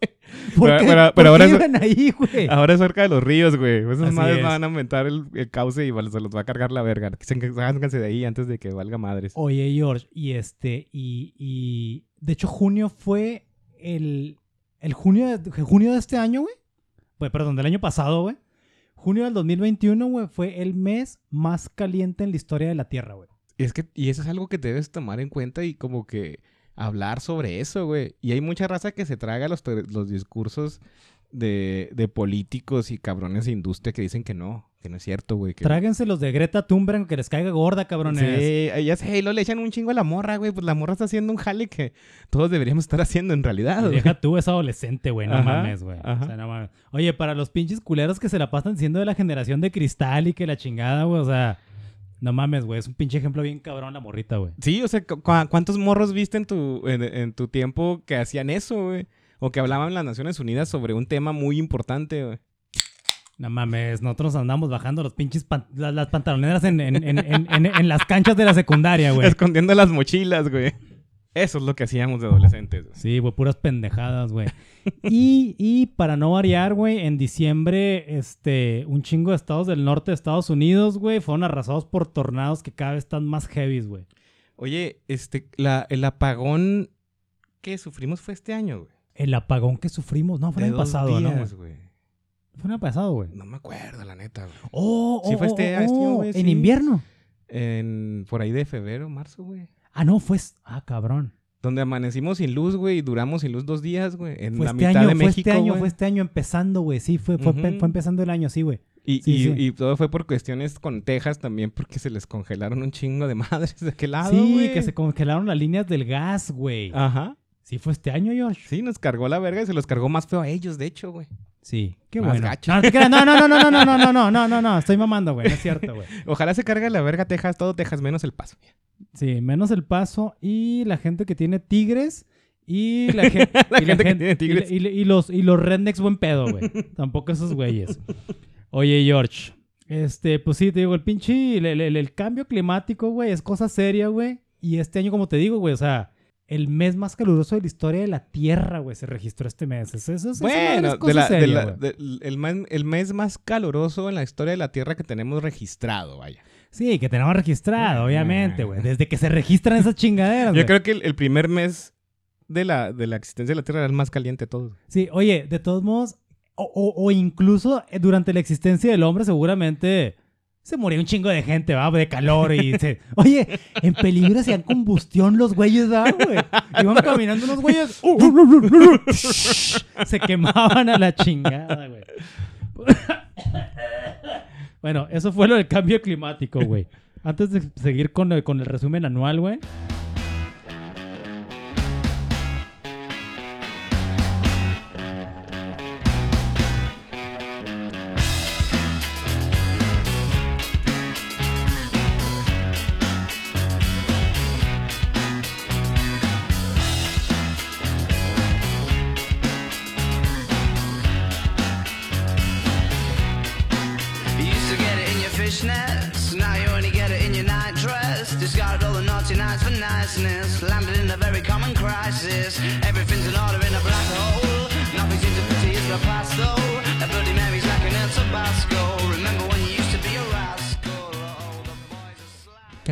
¿Por Pero- qué, pero- por pero ahora qué es- iban ahí, güey? Ahora es cerca de los ríos, güey. Esas Así madres es. van a aumentar el, el cauce y bueno, se los va a cargar la verga. Que se Sáquense de ahí antes de que valga madres. Oye, George, y este, y, y de hecho, junio fue el, el junio, de, junio de este año, güey. Pues, perdón, del año pasado, güey. Junio del 2021, güey, fue el mes más caliente en la historia de la Tierra, güey. Y es que, y eso es algo que debes tomar en cuenta y como que hablar sobre eso, güey. Y hay mucha raza que se traga los, los discursos de, de políticos y cabrones de industria que dicen que no, que no es cierto, güey. que- Tráguense los de Greta Thunberg que les caiga gorda, cabrones. Sí, ya sé, y luego le echan un chingo a la morra, güey. Pues la morra está haciendo un jale que todos deberíamos estar haciendo en realidad, güey. Deja tú, es adolescente, güey. No Ajá, mames, güey. O sea, no mames. Oye, para los pinches culeros que se la pasan diciendo de la generación de cristal y que la chingada, güey. O sea, no mames, güey. Es un pinche ejemplo bien cabrón la morrita, güey. Sí, o sea, cu- cu- ¿cuántos morros viste en tu, en, en tu tiempo que hacían eso, güey? O que hablaban en las Naciones Unidas sobre un tema muy importante, güey. No mames, nosotros andamos bajando los pinches pan- las, las pantaloneras en, en- en- en- en- en las canchas de la secundaria, güey. Escondiendo las mochilas, güey. Eso es lo que hacíamos de adolescentes. güey. Sí, güey, puras pendejadas, güey. Y, y para no variar, güey, en diciembre, este, un chingo de estados del norte de Estados Unidos, güey, fueron arrasados por tornados que cada vez están más heavies, güey. Oye, este, la, el apagón que sufrimos fue este año, güey. El apagón que sufrimos, no, fue el De año dos pasado, ¿no? días, güey? güey. Fue el año pasado, güey. No me acuerdo, la neta, güey. Oh, Sí, oh, fue este- oh, este año, oh, güey, En sí. invierno. En, por ahí de febrero, marzo, güey. Ah, no, fue. Ah, cabrón. Donde amanecimos sin luz, güey, y duramos sin luz dos días, güey. En Fue la este mitad año, de fue México, este año, güey. fue este año empezando, güey. Sí, fue, fue, fue empezando el año, sí, güey. Y, Sí, y- sí. y todo fue por cuestiones con Texas también, porque se les congelaron un chingo de madres de aquel lado, sí, güey. que se congelaron las líneas del gas, güey. Ajá. Sí, fue este año, George. Sí, nos cargó la verga y se los cargó más feo a ellos, de hecho, güey. Sí, qué Más bueno. gacho. No, no, te creas. no, no, no, no, no, no, no, no, no, no, no, estoy mamando, güey, no es cierto, güey. Ojalá se cargue la verga Texas, todo Texas, menos el paso. Sí, menos el paso y la gente que tiene tigres y la, gen- La y gente que tiene tigres. Y, y- y los, y los rednecks buen pedo, güey. Tampoco esos güeyes. Oye, George, este, pues sí, te digo, el pinche, el, el- el cambio climático, güey, es cosa seria, güey. Y este año, como te digo, güey, o sea, el mes más caluroso de la historia de la Tierra, güey, se registró este mes. Eso, eso, Bueno, el, mes más caluroso en la historia de la Tierra que tenemos registrado, vaya. Sí, que tenemos registrado, obviamente, güey. Desde que se registran esas chingaderas, Yo creo que el, el primer mes de la, de la existencia de la Tierra era el más caliente de todos. Sí, oye, de todos modos, o, o- o incluso eh, durante la existencia del hombre seguramente se moría un chingo de gente, va, de calor y se... Oye, en peligro hacían combustión los güeyes, va, güey. Iban caminando unos güeyes... se quemaban a la chingada, güey. Bueno, eso fue lo del cambio climático, güey. Antes de seguir con el, con el resumen anual, güey.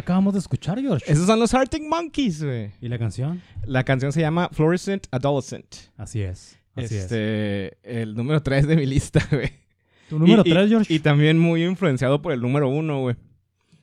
Acabamos de escuchar, George? Esos son los Arctic Monkeys, güey. ¿Y la canción? La canción se llama Fluorescent Adolescent. Así es. Así es. este, el número 3 de mi lista, güey. Tu número Y- y- 3, George. Y también muy influenciado por el número 1, güey.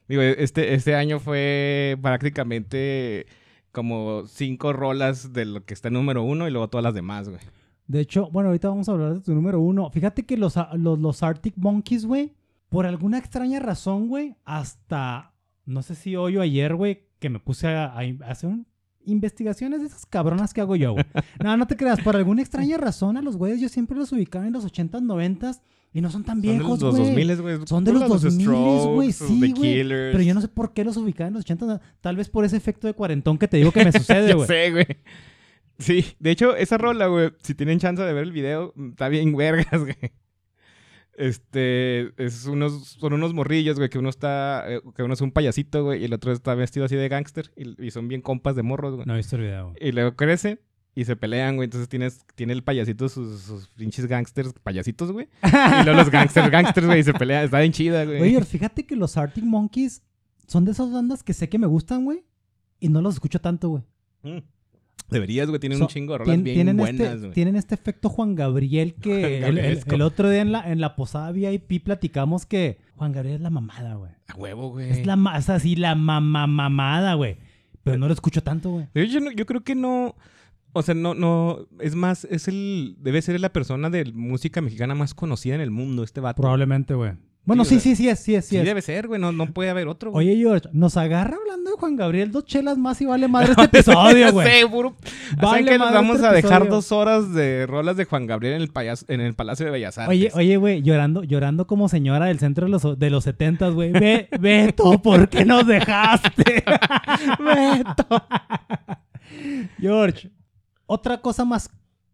Digo, este, este año fue prácticamente como cinco rolas de lo que está en número 1 y luego todas las demás, güey. De hecho, bueno, ahorita vamos a hablar de tu número uno. Fíjate que los, los, los Arctic Monkeys, güey, por alguna extraña razón, güey, hasta, no sé si hoy o ayer, güey, que me puse a, a in- a hacer un- investigaciones de esas cabronas que hago yo, güey. No, no te creas, por alguna extraña razón a los güeyes yo siempre los ubicaba en los 80s, 90s y no son tan Son de viejos, los güey. 2000, güey. Son de los Rolas 2000, güey, sí, güey. Pero yo no sé por qué los ubicaba en los 80s. Tal vez por ese efecto de cuarentón que te digo que me sucede, güey. sé, güey. Sí, de hecho, esa rola, güey, si tienen chance de ver el video, mm, está bien vergas, güey. Este, es unos, son unos morrillos, güey, que uno está, eh, que uno es un payasito, güey, y el otro está vestido así de gángster, y, y son bien compas de morros, güey. No he visto el video. güey. Y luego crecen y se pelean, güey. Entonces tienes, tiene el payasito sus, sus pinches gangsters, payasitos, güey. Y luego los gangsters, gangsters, güey, y se pelean. Está bien chida, güey. Oye, fíjate que los Arctic Monkeys son de esas bandas que sé que me gustan, güey. Y no los escucho tanto, güey. Mm. Deberías, güey. Tienen So- un chingo de rolas tien- bien tienen, buenas, este, güey. tienen este efecto Juan Gabriel que el, el- Gabrielesco. el otro día en la, en la posada VIP platicamos que Juan Gabriel es la mamada, güey. A huevo, güey. Es la así la mamá mamada, güey. Pero no lo escucho tanto, güey. Yo, yo no- yo creo que no. O sea, no, no. Es más, es el. Debe ser la persona de música mexicana más conocida en el mundo, este vato. Probablemente, güey. Bueno, Sí, sí, sí, es, sí es, sí Sí, es. debe ser, güey. No, no puede haber otro. güey. Oye, George, nos agarra hablando de Juan Gabriel dos chelas más y vale madre este episodio, güey. Sí, puro. Vale ¿Saben que nos madre vamos este a dejar episodio. dos horas de rolas de Juan Gabriel en el, payas- en el Palacio de Bellas Artes? Oye, oye, güey, llorando, llorando como señora del centro de los, de los 70, güey. Ve, Beto, ¿por qué nos dejaste? Beto. George, otra cosa más,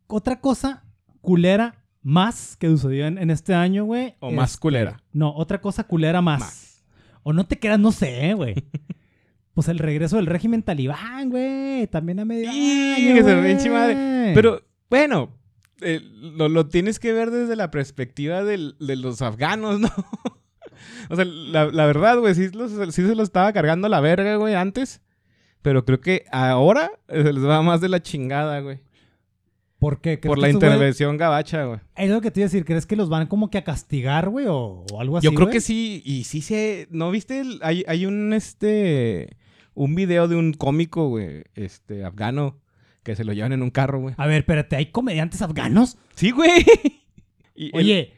otra cosa culera más que sucedió en, en este año, güey. O más este, culera. No, otra cosa culera más. Más. O no te quedas, no sé, güey. Pues el regreso del régimen talibán, güey. También a medio Sí, año, que se pinche madre. Pero, bueno, eh, lo, lo tienes que ver desde la perspectiva del- de los afganos, ¿no? o sea, la, la verdad, güey, sí, los- sí se lo estaba cargando la verga, güey, antes. Pero creo que ahora eh, se les va más de la chingada, güey. ¿Por qué? ¿Crees Por la intervención gabacha, güey. Es lo que te iba a decir, ¿crees que los van como que a castigar, güey? O, o algo así. Yo creo güey? que sí, y sí se... ¿No viste? el- hay, hay un, este... Un video de un cómico, güey, este, afgano, que se lo llevan en un carro, güey. A ver, espérate, ¿hay comediantes afganos? Sí, güey. Y el- Oye,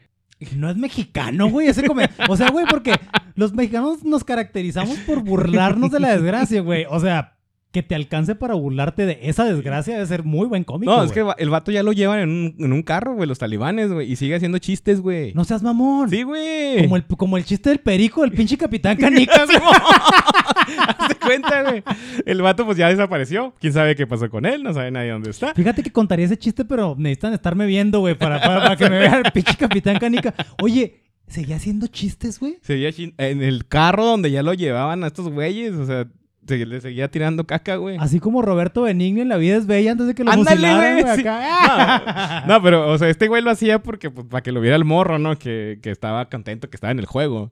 no es mexicano, güey, ese O sea, güey, porque los mexicanos nos caracterizamos por burlarnos de la desgracia, güey. O sea, que te alcance para burlarte de esa desgracia debe ser muy buen cómico, No, es que el vato ya lo llevan en un, en un carro, güey, los talibanes, güey. Y sigue haciendo chistes, güey. No seas mamón. Sí, güey. Como el, como el chiste del perico, el pinche capitán canicas. Hazte cuenta, güey. El vato, pues ya desapareció. Quién sabe qué pasó con él, no sabe nadie dónde está. Fíjate que contaría ese chiste, pero necesitan estarme viendo, güey, para, para, para que me vea el pinche capitán canica. Oye, ¿seguía haciendo chistes, güey? Seguía en el carro donde ya lo llevaban a estos güeyes, o sea, se le seguía tirando caca, güey. Así como Roberto Benigni en La vida es bella antes de que lo Ándale, fusilaran, güey, sí. acá. No, pero, o sea, este güey lo hacía porque, pues, para que lo viera el morro, ¿no? Que, que estaba contento, que estaba en el juego.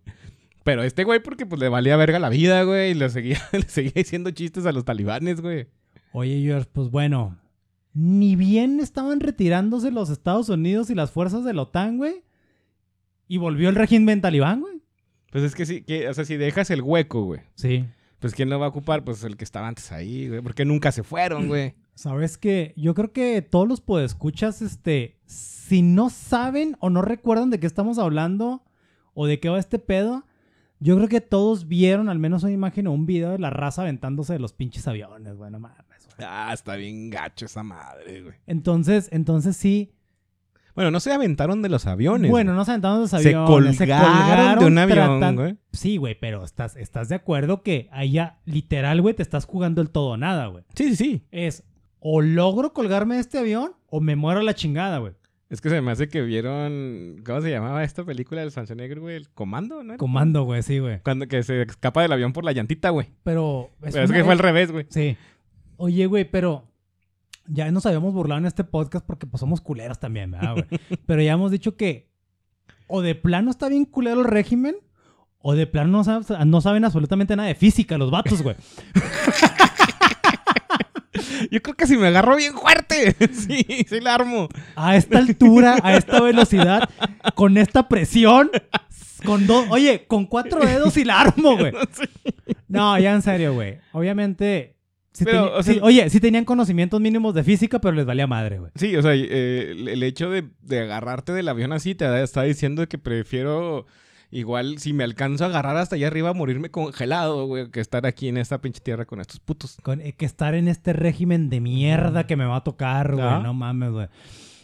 Pero este güey, porque, pues, le valía verga la vida, güey, y le seguía, le seguía diciendo chistes a los talibanes, güey. Oye, George, pues bueno, ni bien estaban retirándose los Estados Unidos y las fuerzas de la OTAN, güey. Y volvió el régimen talibán, güey. Pues es que sí, que, o sea, si dejas el hueco, güey, Sí. Pues ¿quién lo va a ocupar? Pues el que estaba antes ahí, güey, porque nunca se fueron, güey. Sabes que yo creo que todos los podescuchas, este, si no saben o no recuerdan de qué estamos hablando o de qué va este pedo, yo creo que todos vieron al menos una imagen o un video de la raza aventándose de los pinches aviones, güey, no mames, güey. Ah, está bien gacho esa madre, güey. Entonces, entonces sí. Bueno, no se aventaron de los aviones. Bueno, no se aventaron de los se aviones. colgaron, de un avión, tratan- güey. Sí, güey, pero estás, estás de acuerdo que allá, literal, güey, te estás jugando el todo o nada, güey. Sí, sí, sí. Es o logro colgarme de este avión o me muero a la chingada, güey. Es que se me hace que vieron. ¿Cómo se llamaba esta película del Schwarzenegger, güey? El comando, ¿no? Comando, güey, sí, güey. Cuando que se escapa del avión por la llantita, güey. Pero. Pero es que fue al revés, güey. Sí. Oye, güey, pero. Ya nos habíamos burlado en este podcast porque pues somos culeros también, ¿verdad, güey? pero ya hemos dicho que. O de plano está bien culero el régimen. O de plano no, sab- no saben absolutamente nada de física los vatos, güey. Yo creo que si me agarro bien fuerte. sí, sí la armo. A esta altura, a esta velocidad, con esta presión, con dos, oye, con cuatro dedos y la armo, güey. No, ya en serio, güey. Obviamente, sí Pero, teni- o sea- sí, oye, sí tenían conocimientos mínimos de física, pero les valía madre, güey. Sí, o sea, eh, el, hecho de, de agarrarte del avión así te está diciendo que prefiero. Igual, si me alcanzo a agarrar hasta allá arriba, morirme congelado, güey, que estar aquí en esta pinche tierra con estos putos. Con, eh, que estar en este régimen de mierda que me va a tocar, güey. Ah. No mames, güey.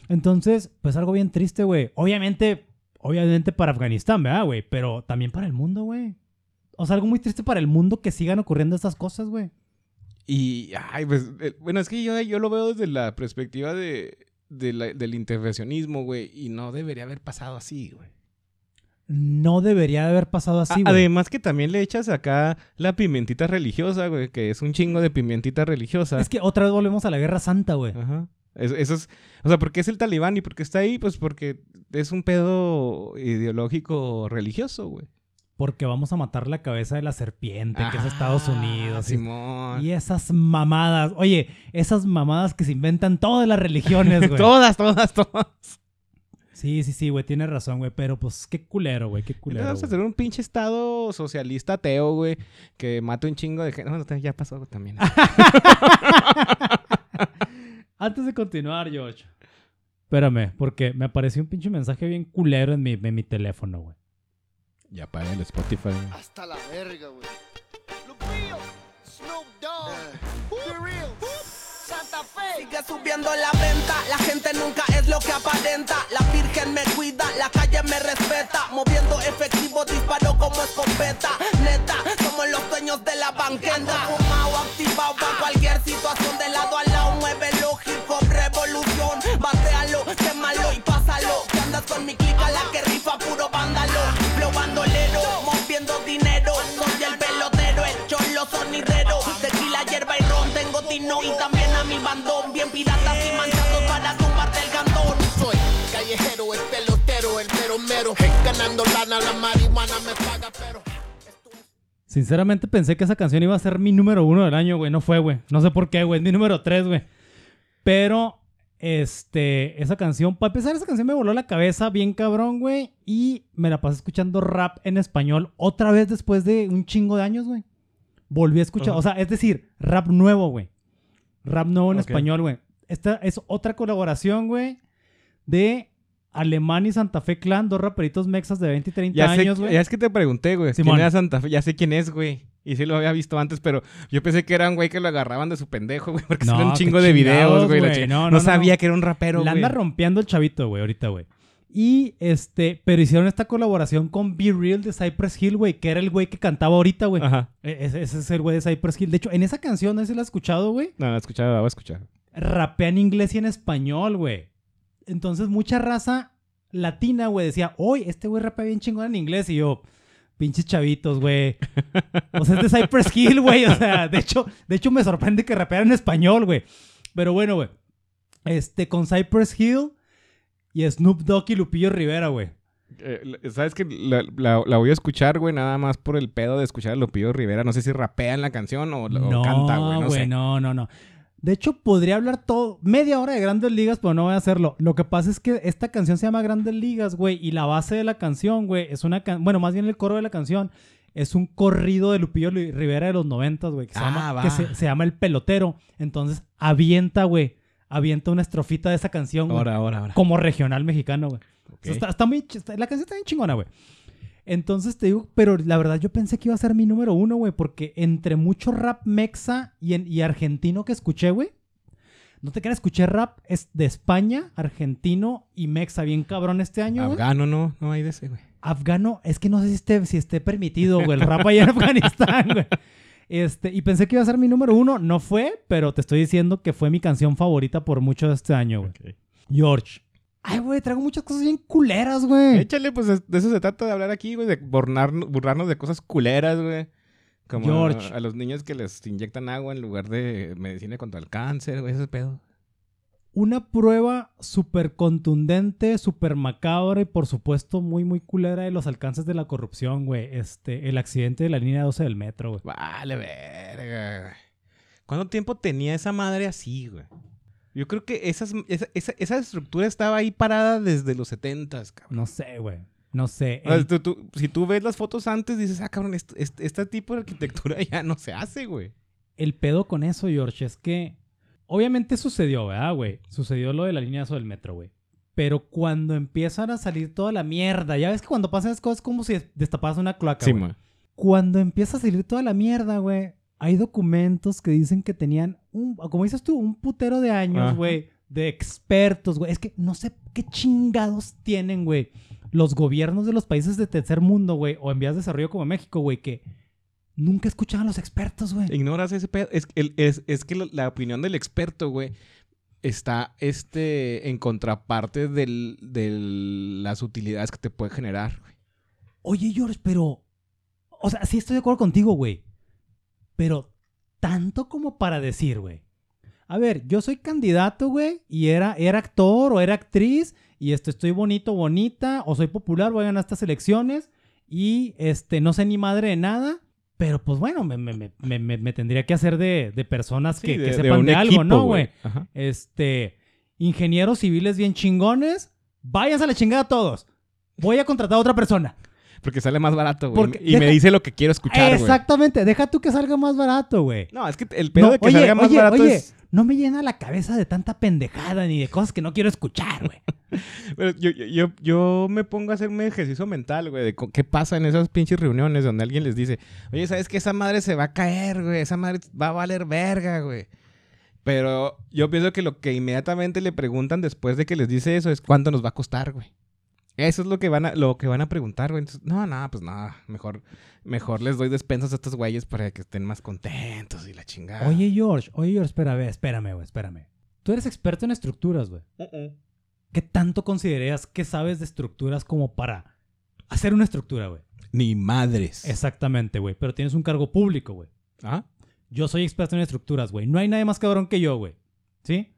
Entonces, pues algo bien triste, güey. Obviamente, obviamente para Afganistán, ¿verdad, güey? Pero también para el mundo, güey. O sea, algo muy triste para el mundo que sigan ocurriendo estas cosas, güey. Y, ay, pues, bueno, es que yo, yo lo veo desde la perspectiva de, de la- del intervencionismo, güey, y no debería haber pasado así, güey. no debería de haber pasado así, güey. Además que también le echas acá la pimentita religiosa, güey, que es un chingo de pimentita religiosa. Es que otra vez volvemos a la Guerra Santa, güey. Ajá. Eso, eso es, o sea, ¿por qué es el talibán y por qué está ahí? Pues porque es un pedo ideológico religioso, güey. Porque vamos a matar la cabeza de la serpiente, que es Ah, Estados Unidos. y- Simón. Y esas mamadas. Oye, esas mamadas que se inventan todas las religiones, güey. todas, todas, todas. Sí, sí, sí, güey, tienes razón, güey. Pero pues qué culero, güey, qué culero. Vamos a hacer un pinche estado socialista ateo, güey, que mate un chingo de gente. Bueno, ya pasó también. Antes de continuar, George. Espérame, porque me apareció un pinche mensaje bien culero en mi, en mi teléfono, güey. Ya para el Spotify. Hasta la verga, güey. Lupillo, Snoop Dogg, The Real, Santa Fe. Sigue subiendo la venta, la gente nunca es lo que aparenta. La virgen me cuida, la calle me respeta. Moviendo efectivo, disparo como escopeta. Neta, somos los dueños de la banqueta. Fumado, activado para cualquier situación. De lado a lado, muévelo, hip hop, revolución. Batealo, quémalo y pásalo. Que andas con mi clica, la que rifa puro y también a mi bandón. Bien piratas y manchados para tumbarte el cantón. Soy callejero, el pelotero, el mero mero. Ganando lana, la marihuana me paga, pero. Sinceramente pensé que esa canción iba a ser mi número uno del año, güey. No fue, güey. No sé por qué, güey. Es mi número tres, güey. Pero, este, esa canción, para empezar, esa canción me voló la cabeza bien cabrón, güey. Y me la pasé escuchando rap en español otra vez después de un chingo de años, güey. Volví a escuchar, o sea, es decir, rap nuevo, güey. Rap nuevo en español, güey. Esta es otra colaboración, güey, de Alemán y Santa Fe Clan, dos raperitos mexas de 20 y 30 Ya, sé, años, güey. ya es que te pregunté, güey. ¿Quién era Santa Fe? Ya sé quién es, güey. Y sí lo había visto antes, pero yo pensé que era un güey que lo agarraban de su pendejo, güey. Porque No, sale un chingo de videos, güey. la No, No, no, no, sabía que era un rapero, La güey. anda rompiendo el chavito, güey, ahorita, güey. Y este, pero hicieron esta colaboración con Be Real de Cypress Hill, güey, que era el güey que cantaba ahorita, güey. Ajá. E- Ese, es el güey de Cypress Hill. De hecho, en esa canción, no si la has escuchado, güey. No, no, escuchaba, voy a escuchar. Rapea en inglés y en español, güey. Entonces, mucha raza latina, güey, decía, oye, este güey rapea bien chingón en inglés. Y yo, pinches chavitos, güey. O sea, es de Cypress Hill, güey. O sea, de hecho, de hecho me sorprende que rapeara en español, güey. Pero bueno, güey. Este, con Cypress Hill y Snoop Dogg y Lupillo Rivera, güey. Eh, ¿Sabes que la, la- la voy a escuchar, güey? Nada más por el pedo de escuchar a Lupillo Rivera. No sé si rapea en la canción o, o no, canta, güey. No güey, sé. no, no, no. De hecho, podría hablar todo, media hora de Grandes Ligas, pero no voy a hacerlo. Lo que pasa es que esta canción se llama Grandes Ligas, güey, y la base de la canción, güey, es una can- bueno, más bien el coro de la canción es un corrido de Lupillo Rivera de los noventas, güey, que, se Ah, llama- va. que se, se llama El Pelotero. Entonces, avienta, güey, avienta una estrofita de esa canción, güey, Ahora, ahora, ahora. como regional mexicano, güey. Ok. O sea, está, está muy, está- la canción está bien chingona, güey. Entonces te digo, pero la verdad yo pensé que iba a ser mi número uno, güey, porque entre mucho rap mexa y, en- y argentino que escuché, güey, no te creas, escuché rap es de España, argentino y mexa, bien cabrón este año. Afgano, no, no hay de ese, güey. Afgano, es que no sé si esté, si esté permitido, güey, el rap allá en Afganistán, güey. Este, y pensé que iba a ser mi número uno, no fue, pero te estoy diciendo que fue mi canción favorita por mucho de este año, güey. George. Ay, güey, traigo muchas cosas bien culeras, güey. Échale, pues es- de eso se trata de hablar aquí, güey, de burlarnos, burlarnos de cosas culeras, güey. Como George. a, a los niños que les inyectan agua en lugar de medicina contra el cáncer, güey, ese pedo. Una prueba súper contundente, súper macabra y por supuesto muy, muy culera de los alcances de la corrupción, güey. Este, el accidente de la línea 12 del metro, güey. Vale, verga. ¿Cuánto tiempo tenía esa madre así, güey? Yo creo que esas, esa, esa, esa estructura estaba ahí parada desde los 70, cabrón. No sé, güey. No sé. O sea, El- tú- tú- si tú ves las fotos antes, dices, ah, cabrón, este, este- este tipo de arquitectura ya no se hace, güey. el pedo con eso, George, es que obviamente sucedió, ¿verdad, güey? Sucedió lo de la línea del metro, güey. Pero cuando empiezan a salir toda la mierda, ya ves que cuando pasan esas cosas es como si destaparas una cloaca, Sí, güey. Cuando empieza a salir toda la mierda, güey, hay documentos que dicen que tenían, un, como dices tú, un putero de años, Ajá. güey, de expertos, güey. Es que no sé qué chingados tienen, güey, los gobiernos de los países de tercer mundo, güey, o en vías de desarrollo como México, güey, que nunca escuchan a los expertos, güey. Ignoras ese pedo. Es, el- es, es que la, la opinión del experto, güey, está este, en contraparte del- de las utilidades que te puede generar, güey. Oye, George, pero. O sea, sí estoy de acuerdo contigo, güey. Pero tanto como para decir, güey. A ver, yo soy candidato, güey, y era, era actor o era actriz, y este, estoy bonito, bonita, o soy popular, voy a ganar estas elecciones, y este, no sé ni madre de nada, pero pues bueno, me, me- me- me- tendría que hacer de, de personas que, Sí, que de- de sepan de, algo, equipo, ¿no, güey? Este, ingenieros civiles bien chingones, váyanse a la chingada todos. Voy a contratar a otra persona. Porque sale más barato, güey. Porque Y me dice lo que quiero escuchar, güey. Exactamente, deja tú que salga más barato, güey. No, es que el pedo No, de que oye, salga más oye, barato oye, es... no me llena la cabeza de tanta pendejada ni de cosas que no quiero escuchar, güey. Pero yo, yo, yo, yo me pongo a hacer un ejercicio mental, güey, de qué pasa en esas pinches reuniones donde alguien les dice, oye, ¿sabes que Esa madre se va a caer, güey, esa madre va a valer verga, güey. Pero yo pienso que lo que inmediatamente le preguntan después de que les dice eso es cuánto nos va a costar, güey. Eso es lo que van a, lo que van a preguntar, güey. Entonces, no, no, pues nada, mejor, mejor les doy despensas a estos güeyes para que estén más contentos y la chingada. Oye, George, oye, George, espera, a ver, espérame, güey, espérame. Tú eres experto en estructuras, güey. Uh-uh. ¿Qué tanto consideras que sabes de estructuras como para hacer una estructura, güey? Ni madres. Exactamente, güey. Pero tienes un cargo público, güey. ¿Ah? Yo soy experto en estructuras, güey. No hay nadie más cabrón que yo, güey. ¿Sí?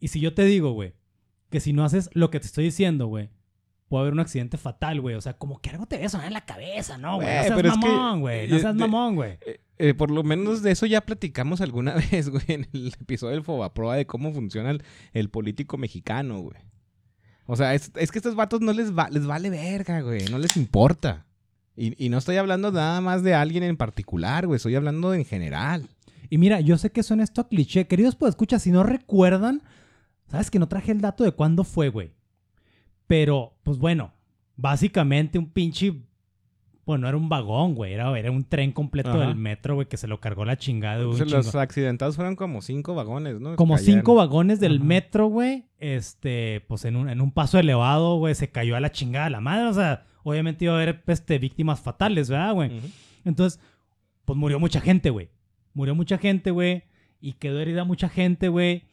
Y si yo te digo, güey, que si no haces lo que te estoy diciendo, güey, puede haber un accidente fatal, güey. O sea, como que algo te debe sonar en la cabeza, ¿no, güey? No Güey, seas mamón, güey. No eh, seas mamón, güey. Eh, eh, por lo menos de eso ya platicamos alguna vez, güey, en el episodio del Fobaproa de cómo funciona el, el político mexicano, güey. O sea, es, es que a estos vatos no les, va, les vale verga, güey. No les importa. Y, y no estoy hablando nada más de alguien en particular, güey. Estoy hablando en general. Y mira, yo sé que suena esto a cliché. Queridos, pues escucha, si no recuerdan, sabes que no traje el dato de cuándo fue, güey. Pero, pues bueno, básicamente un pinche. Bueno, era un vagón, güey. Era, era un tren completo Ajá. del metro, güey, que se lo cargó la chingada de un Entonces, los chingo. accidentados fueron como cinco vagones, ¿no? Como Cayeron. cinco vagones del Ajá. metro, güey. Este, pues en un, en un paso elevado, güey, se cayó a la chingada la madre. O sea, obviamente iba a haber este, víctimas fatales, ¿verdad, güey? Entonces, pues murió mucha gente, güey. Murió mucha gente, güey. Y quedó herida mucha gente, güey.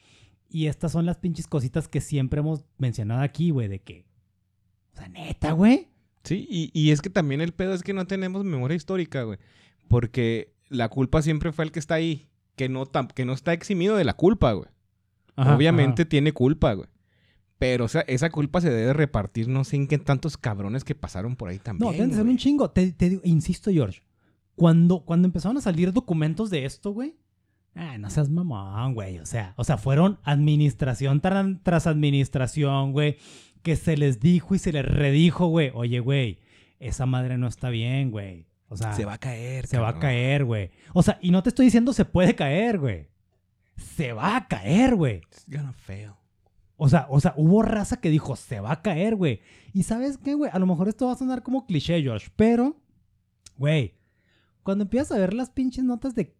Y estas son las pinches cositas que siempre hemos mencionado aquí, güey, de que. O sea, neta, güey. Sí, y, y es que también el pedo es que no tenemos memoria histórica, güey. Porque la culpa siempre fue el que está ahí. Que no, tam- que no está eximido de la culpa, güey. Obviamente tiene culpa, güey. Pero o sea, esa culpa se debe repartir no sé en qué tantos cabrones que pasaron por ahí también. No, deben de ser un chingo. Te, te digo- insisto, George. Cuando, cuando empezaron a salir documentos de esto, güey. Ah, no seas mamón, güey. O sea, o sea, fueron administración tras, tras administración, güey. Que se les dijo y se les redijo, güey. Oye, güey, esa madre no está bien, güey. O sea, Se va a caer, se va a caer, güey. O sea, y no te estoy diciendo se puede caer, güey. Se va a caer, güey. It's gonna fail. O sea, o sea, hubo raza que dijo, se va a caer, güey. Y sabes qué, güey, a lo mejor esto va a sonar como cliché, Josh, pero, güey, cuando empiezas a ver las pinches notas de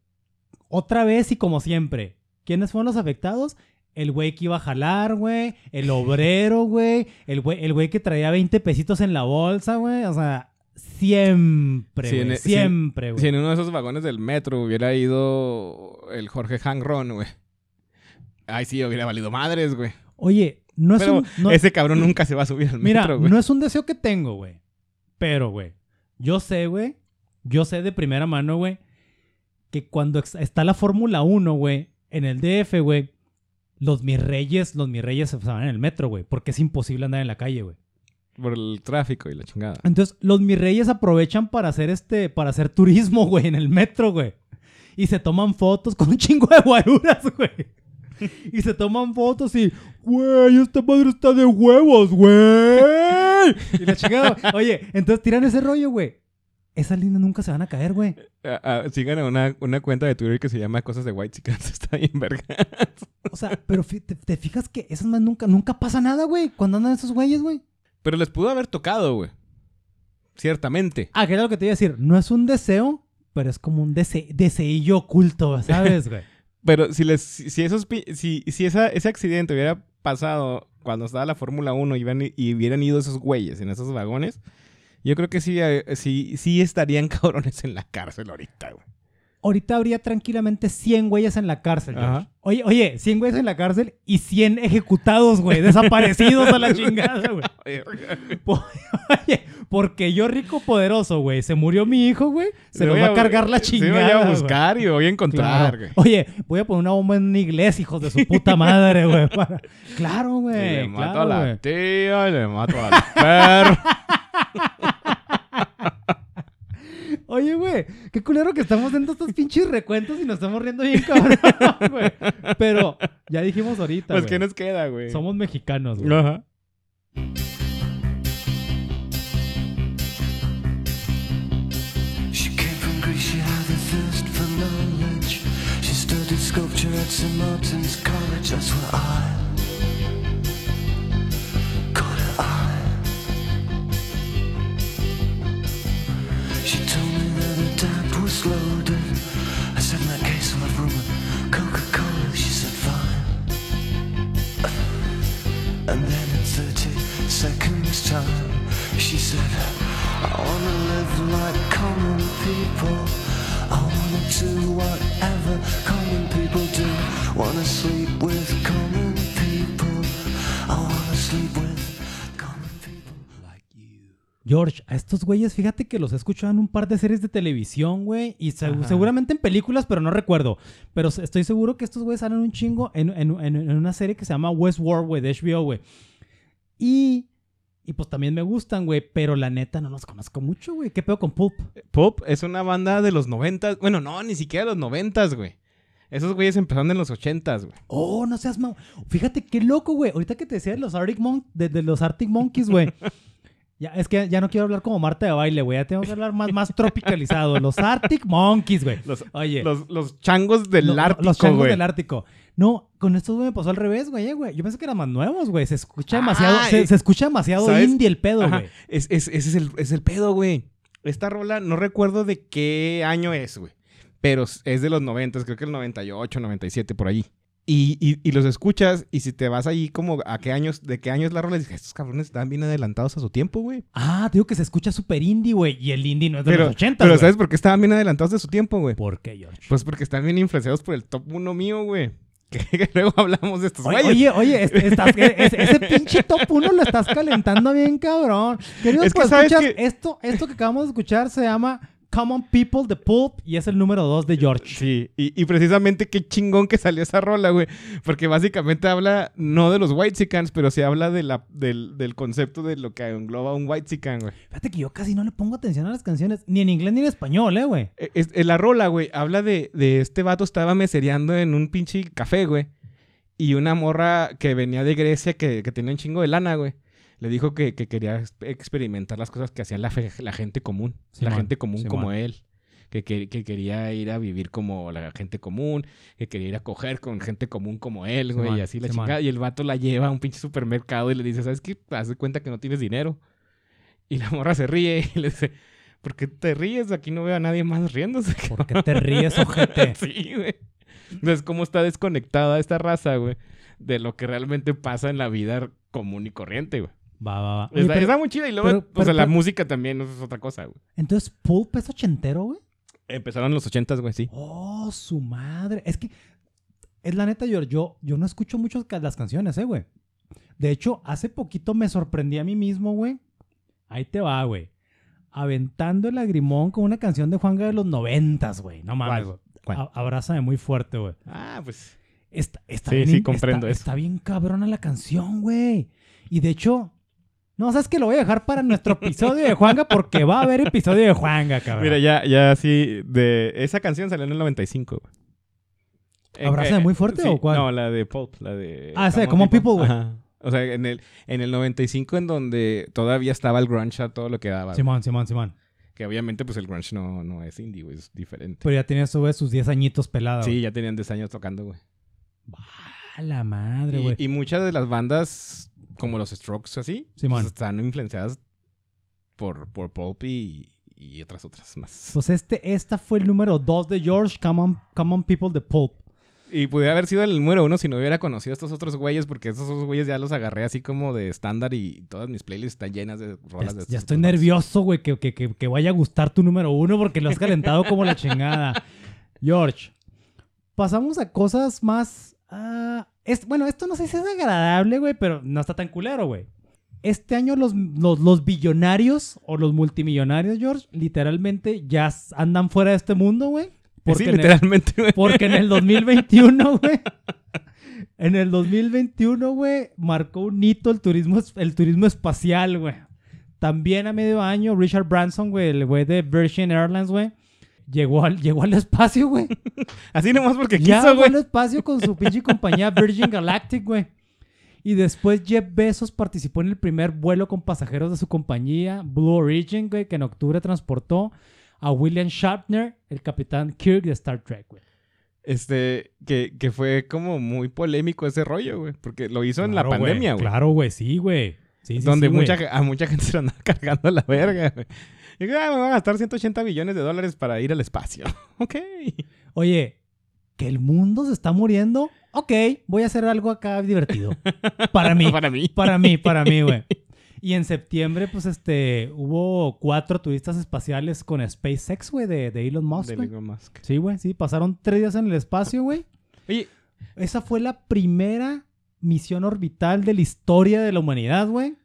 otra vez y como siempre, ¿quiénes fueron los afectados? El güey que iba a jalar, güey, el obrero, güey, el güey, el güey que traía 20 pesitos en la bolsa, güey, o sea, siempre, Si güey, en- e, si- siempre, güey. Si en uno de esos vagones del metro hubiera ido el Jorge Hangron, güey. Ay, sí, hubiera valido madres, güey. Oye, no es Pero un... no- ese cabrón nunca se va a subir al Mira, metro, güey. no es un deseo que tengo, güey. Pero, güey, yo sé, güey, yo sé de primera mano, güey, que cuando está la Fórmula 1, güey, en el DF, güey, los mis reyes, los mis reyes se van en el metro, güey, porque es imposible andar en la calle, güey. Por el tráfico y la chingada. Entonces, los mis reyes aprovechan para hacer este, para hacer turismo, güey, en el metro, güey. Y se toman fotos con un chingo de guaruras, güey. Y se toman fotos y, güey, esta madre está de huevos, güey. Y la chingada, oye, entonces tiran ese rollo, güey. Esas líneas nunca se van a caer, güey. Ah, ah, sigan a una, una cuenta de Twitter que se llama Cosas de White Chickens. Está bien, verga. O sea, pero te, te fijas que esas más nunca, nunca pasa nada, güey, cuando andan esos güeyes, güey. Pero les pudo haber tocado, güey. Ciertamente. Ah, que era lo que te iba a decir. No es un deseo, pero es como un dese deseillo oculto, ¿sabes, güey? Pero si les, si, esos, si, si esa, ese accidente hubiera pasado cuando estaba la Fórmula 1 y, iban- y hubieran ido esos güeyes en esos vagones, yo creo que sí, eh, sí, sí estarían cabrones en la cárcel ahorita, güey. ahorita habría tranquilamente 100 güeyes en la cárcel. Oye, oye, 100 güeyes en la cárcel y 100 ejecutados, güey, desaparecidos a la chingada, güey. Oye, porque yo rico poderoso, güey, se murió mi hijo, güey, se nos voy va a cargar la sí, chingada. voy a güey. buscar y lo voy a encontrar, Claro. güey. Oye, voy a poner una bomba en una iglesia, hijos de su puta madre, güey. para- Claro, Y güey. le mato a la güey. tía y le mato al perro. Oye, güey, qué culero que estamos dando estos pinches recuentos y nos estamos riendo bien cabrón, güey. Pero ya dijimos ahorita, pues, güey, ¿qué nos queda, güey? somos mexicanos, güey. Ajá. She came from Greece, she had a thirst for knowledge. She studied sculpture at St. Martin's College, that's where I was loaded. I said, in that case, I'll have rum and Coca-Cola. She said, fine. And then in 30 seconds time, she said, I wanna live like common people. I wanna do whatever common people do. Wanna sleep George, a estos güeyes, fíjate que los he escuchado en un par de series de televisión, güey. Y se- seguramente en películas, pero no recuerdo. Pero estoy seguro que estos güeyes salen un chingo en, en- en- en una serie que se llama Westworld, güey, de HBO, güey. Y, y pues también me gustan, güey. Pero la neta no los conozco mucho, güey. ¿Qué pedo con Pulp? Pop es una banda de los noventas. Bueno, no, ni siquiera de los noventas, güey. Esos güeyes empezaron en los ochentas, güey. Oh, no seas mau. Fíjate qué loco, güey. Ahorita que te decía de los Arctic, Mon- de, de los Arctic Monkeys, güey. Ya, es que ya no quiero hablar como Marta de baile, güey. Ya tengo que hablar más, más tropicalizado. Los Arctic Monkeys, güey. Los, Oye. los, los changos del Lo- Ártico, Los changos güey. del Ártico. No, con estos güey me pasó al revés, güey, eh, güey. Yo pensé que eran más nuevos, güey. Se escucha Ah, demasiado, se, eh, se escucha demasiado ¿sabes? indie el pedo, güey. Es, es- ese es el, es el pedo, güey. Esta rola, no recuerdo de qué año es, güey. Pero es de los noventas, creo que el 98, 97, por ahí. Y, y, y los escuchas, y si te vas ahí como a qué años, de qué años la rola, dices, estos cabrones están bien adelantados a su tiempo, güey. Ah, digo que se escucha súper indie, güey. Y el indie no es de Pero, los 80, pero. ¿sabes por qué estaban bien adelantados de su tiempo, güey? ¿Por qué, George? Pues porque están bien influenciados por el top 1 mío, güey. Que, luego hablamos de estos Oye, güeyes. oye, oye, este- estás- ese, ese pinche top 1 lo estás calentando bien, cabrón. Queridos Es que pues, escuchas, que- esto, esto que acabamos de escuchar se llama Common People de Pulp y es el número 2 de George. Sí, y, y precisamente qué chingón que salió esa rola, güey. Porque básicamente habla no de los Whitesicans, pero sí habla de la, del, del concepto de lo que engloba un Whitesican, güey. Fíjate que yo casi no le pongo atención a las canciones, ni en inglés ni en español, eh, güey. Eh, es- eh, la rola, güey, habla de, de este vato estaba mesereando en un pinche café, güey. Y una morra que venía de Grecia que, que tenía un chingo de lana, güey. Le dijo que, que quería ex- experimentar las cosas que hacía la, fe- la gente común. la gente común como él. Que, que- que quería ir a vivir como la gente común. Que quería ir a coger con gente común como él, güey. Y así la chingada. Y el vato la lleva a un pinche supermercado y le dice, ¿sabes qué? Haz de cuenta que no tienes dinero. Y la morra se ríe y le dice, ¿por qué te ríes? Aquí no veo a nadie más riéndose. ¿Por qué te ríes, ojete? sí, güey. Entonces, cómo está desconectada esta raza, güey, de lo que realmente pasa en la vida común y corriente, güey. Va, va, va. Oye, Está, pero- está muy chida y luego, pero- o sea, pero- la pero- música también eso es otra cosa, güey. Entonces, Pulp es ochentero, güey. Empezaron en los ochentas, güey, sí. Oh, su madre. Es que, es la neta, George, yo, yo no escucho mucho las canciones, eh, güey. De hecho, hace poquito me sorprendí a mí mismo, güey. Ahí te va, güey. Aventando el lagrimón con una canción de Juanga de los noventas, güey. No mames, Abrázame muy fuerte, güey. Ah, pues. Está, está Sí, bien, sí, comprendo está, eso. está bien cabrona la canción, güey. Y de hecho, no, sabes que lo voy a dejar para nuestro episodio de Juanga porque va a haber episodio de Juanga, cabrón. Mira, ya, ya sí, de esa canción salió en el 95, güey. En- ¿Abrázame muy fuerte sí, o cuál? No, la de Pulp, la de... Ah, de Common People, güey. O sea, en el, en el 95 en donde todavía estaba el grunge a todo lo que daba. Simón, Simón, Simón. Que obviamente pues el grunge no, no es indie, güey, es diferente. Pero ya tenía eso, güey, sus 10 añitos pelados. sí, ya tenían 10 años tocando, güey. A la madre, güey. Y, y muchas de las bandas, como los Strokes así, pues, están influenciadas por, por Pulp y, y otras otras más. Pues este, esta fue el número 2 de George, Common, Common People de Pulp. Y pudiera haber sido el número uno si no hubiera conocido a estos otros güeyes, porque esos otros güeyes ya los agarré así como de estándar y todas mis playlists están llenas de Ya, rolas de estos ya estoy nervioso, güey, que, que, que, que vaya a gustar tu número uno porque lo has calentado como la chingada. George, pasamos a cosas más... ah, es, bueno, esto no sé si es agradable, güey, pero no está tan culero, güey. este año los, los, los billonarios o los multimillonarios, George, literalmente ya andan fuera de este mundo, güey. Pues sí, en el- literalmente, güey. porque en el 2021, güey. En el 2021, güey, marcó un hito el turismo, el turismo espacial, güey. También a medio año, Richard Branson, güey, el güey de Virgin Airlines, güey, llegó al, llegó al espacio, güey. Así nomás porque Ya quiso, llegó güey. al espacio con su pinche compañía Virgin Galactic, güey. Y después Jeff Bezos participó en el primer vuelo con pasajeros de su compañía, Blue Origin, güey, que en octubre transportó a William Shatner, el capitán Kirk de Star Trek, güey. Este, que, que fue como muy polémico ese rollo, güey. Porque lo hizo en la pandemia, güey. Claro, güey, sí, güey. Sí, sí, donde sí, mucha, a mucha gente se lo andaba cargando a la verga, güey. Y digo, "Ah, me van a gastar 180 billones de dólares para ir al espacio. ok. Oye, que el mundo se está muriendo. Ok, voy a hacer algo acá divertido. Para mí. Para mí. Para mí, para mí, güey. Y en septiembre, pues, este, hubo cuatro turistas espaciales con SpaceX, güey, de, de Elon Musk, De güey. Elon Musk. Sí, güey, sí. Pasaron tres días en el espacio, güey. Oye, Esa fue la primera misión orbital de la historia de la humanidad, güey.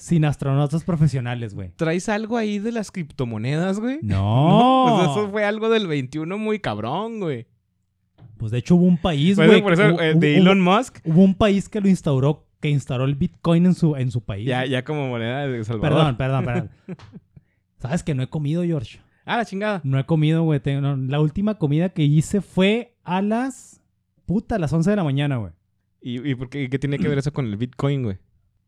Sin astronautas profesionales, güey. ¿traes algo ahí de las criptomonedas, güey? No. Pues eso fue algo del 21 muy cabrón, güey. Pues de hecho hubo un país, Por güey. por eso, hubo- eh, de Elon Musk, Hubo un país que lo instauró, que instauró el Bitcoin en su, en su país. ya, ya como moneda de Salvador. Perdón, perdón, perdón. Sabes que no he comido, George. Ah, la chingada. No he comido, güey. No, la última comida que hice fue a las. Puta, a las 11 de la mañana, güey. ¿Y, y por qué, qué tiene que ver eso con el Bitcoin, güey?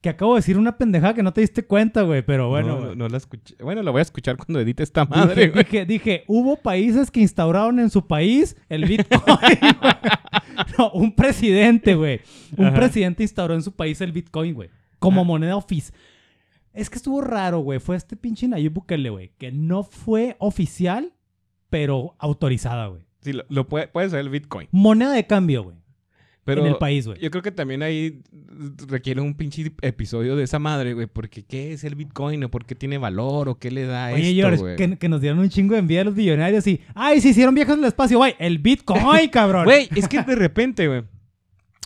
Que acabo de decir una pendejada que no te diste cuenta, güey. Pero bueno, no, güey. no, no la escuché. Bueno, la voy a escuchar cuando edite esta Dije, madre, güey. dije, dije, hubo países que instauraron en su país el Bitcoin. güey. no, un presidente, güey. Un Ajá. presidente instauró en su país el Bitcoin, güey. Como moneda oficial. Es que estuvo raro, güey. Fue este pinche Nayib Bukele, güey. Que no fue oficial, pero autorizada, güey. Sí, lo, lo puede, puede ser el Bitcoin. Moneda de cambio, güey. Pero en el país, güey. yo creo que también ahí requiere un pinche episodio de esa madre, güey. Porque ¿qué es el Bitcoin? ¿O por qué tiene valor? ¿O qué le da Oye, esto, George, que, que nos dieron un chingo de envidia a los billonarios y... ¡Ay, se hicieron viajes al espacio, güey! ¡El Bitcoin, cabrón! Güey, es que de repente, güey.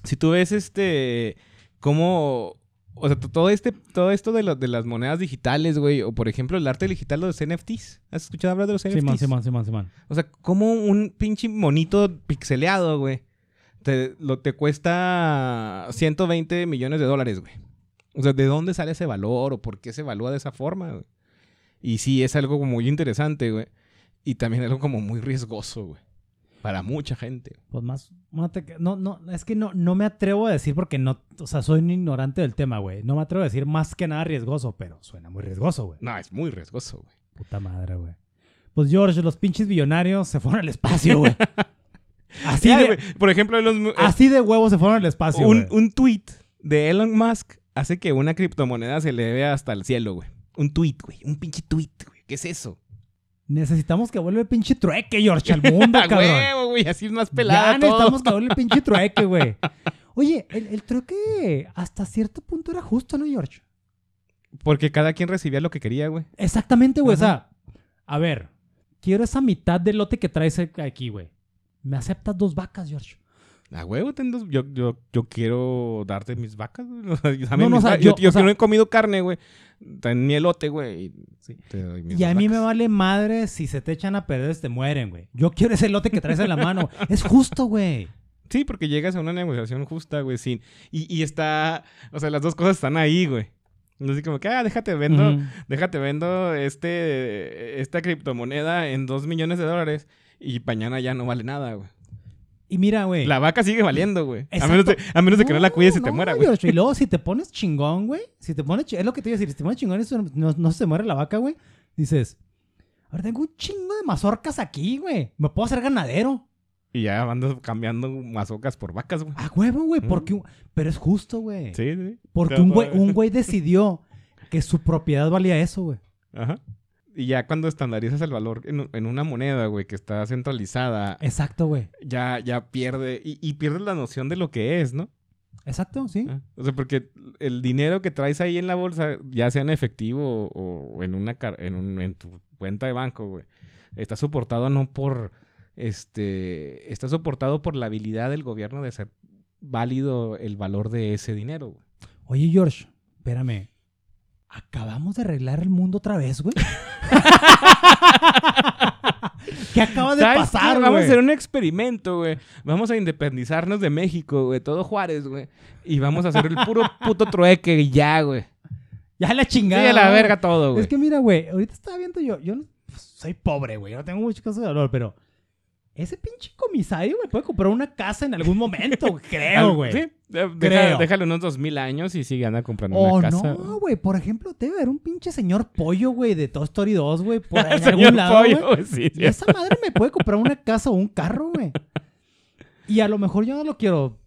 Si tú ves este. Cómo. O sea, todo este, todo esto de, lo- de las monedas digitales, güey. O por ejemplo, el arte digital de los NFTs. ¿Has escuchado hablar de los NFTs? Simón, Simón, Simón, Simón. O sea, como un pinche monito pixeleado, güey. Te, lo, te cuesta 120 millones de dólares, güey. O sea, ¿de dónde sale ese valor? ¿O por qué se evalúa de esa forma, güey? Y sí, es algo muy interesante, güey. Y también algo como muy riesgoso, güey. Para mucha gente. Pues más, no, no, es que no, no me atrevo a decir porque no, o sea, soy un ignorante del tema, güey. No me atrevo a decir más que nada riesgoso, pero suena muy riesgoso, güey. No, es muy riesgoso, güey. Puta madre, güey. Pues George, los pinches billonarios se fueron al espacio, güey. Así, de, Por ejemplo, los, eh, así de huevos se fueron al espacio, un, un tweet de Elon Musk hace que una criptomoneda se eleve hasta el cielo, güey. Un tweet, güey. Un pinche tweet, güey. ¿Qué es eso? Necesitamos que vuelva el pinche trueque, George, al mundo, cabrón. huevo, güey. Así es más pelada ya todo. necesitamos que vuelva el pinche trueque, güey. Oye, el, el trueque hasta cierto punto era justo, ¿no, George? Porque cada quien recibía lo que quería, güey. Exactamente, güey. O sea, a ver, quiero esa mitad del lote que traes aquí, güey. ¿Me aceptas dos vacas, George? A huevo, ten dos- yo, yo, yo quiero darte mis vacas, güey. No, no, o sea, yo, yo- yo o sea- que no he comido carne, güey. Ten mi elote, güey. y te doy mis Y a mí me vale madre si se te echan a perder, te mueren, güey. Yo quiero ese lote que traes en la mano. es justo, güey. Sí, porque llegas a una negociación justa, güey, sin... Y, y está... O sea, las dos cosas están ahí, güey. Así como que, ah, déjate vendo, Ujú. déjate vendo este, esta criptomoneda en dos millones de dólares y mañana ya no vale nada, güey. Y mira, güey. La vaca sigue valiendo, güey. A menos, de, a menos de que no, la cuides y te muera, güey. Y luego, si te pones chingón, güey. Si te pones... Es lo que te iba a decir. Si te pones chingón y eso no, no se muere la vaca, güey. Dices... Ahora tengo un chingo de mazorcas aquí, güey. Me puedo hacer ganadero. Y ya andas cambiando mazocas por vacas, güey. A huevo, güey. Mm. Porque... un- Pero es justo, güey. Sí, sí. Porque un güey, un güey decidió que su propiedad valía eso, güey. Ajá. Y ya cuando estandarizas el valor en, en una moneda, güey, que está centralizada, Exacto, güey. ya, ya pierde... Y, y pierdes la noción de lo que es, ¿no? Exacto, sí. Ah, O sea, porque el dinero que traes ahí en la bolsa, ya sea en efectivo o, o en una car- en, un- en tu cuenta de banco, güey, está soportado no por este está soportado por la habilidad del gobierno de hacer válido el valor de ese dinero, güey. Oye, George, espérame. Acabamos de arreglar el mundo otra vez, güey. ¿Qué acaba de ¿Sabes pasar, güey? Vamos a hacer un experimento, güey. Vamos a independizarnos de México, güey. Todo Juárez, güey. Y vamos a hacer el puro puto trueque y ya, güey. Ya la Sí, chingada. a la verga todo, güey. Es que mira, güey, ahorita estaba viendo yo, yo no- pues, soy pobre, güey, no tengo mucho caso de valor, pero ese pinche comisario, güey, puede comprar una casa en algún momento, creo, güey. Sí, deja- déjale unos dos mil años y sigue anda comprando O una casa. no, güey, por ejemplo, debe haber un pinche señor pollo, güey, de Toy Story 2, güey, por ahí en Señor algún lado, Pollo, sí, Y esa madre me puede comprar una casa o un carro, güey. Y a lo mejor yo no lo quiero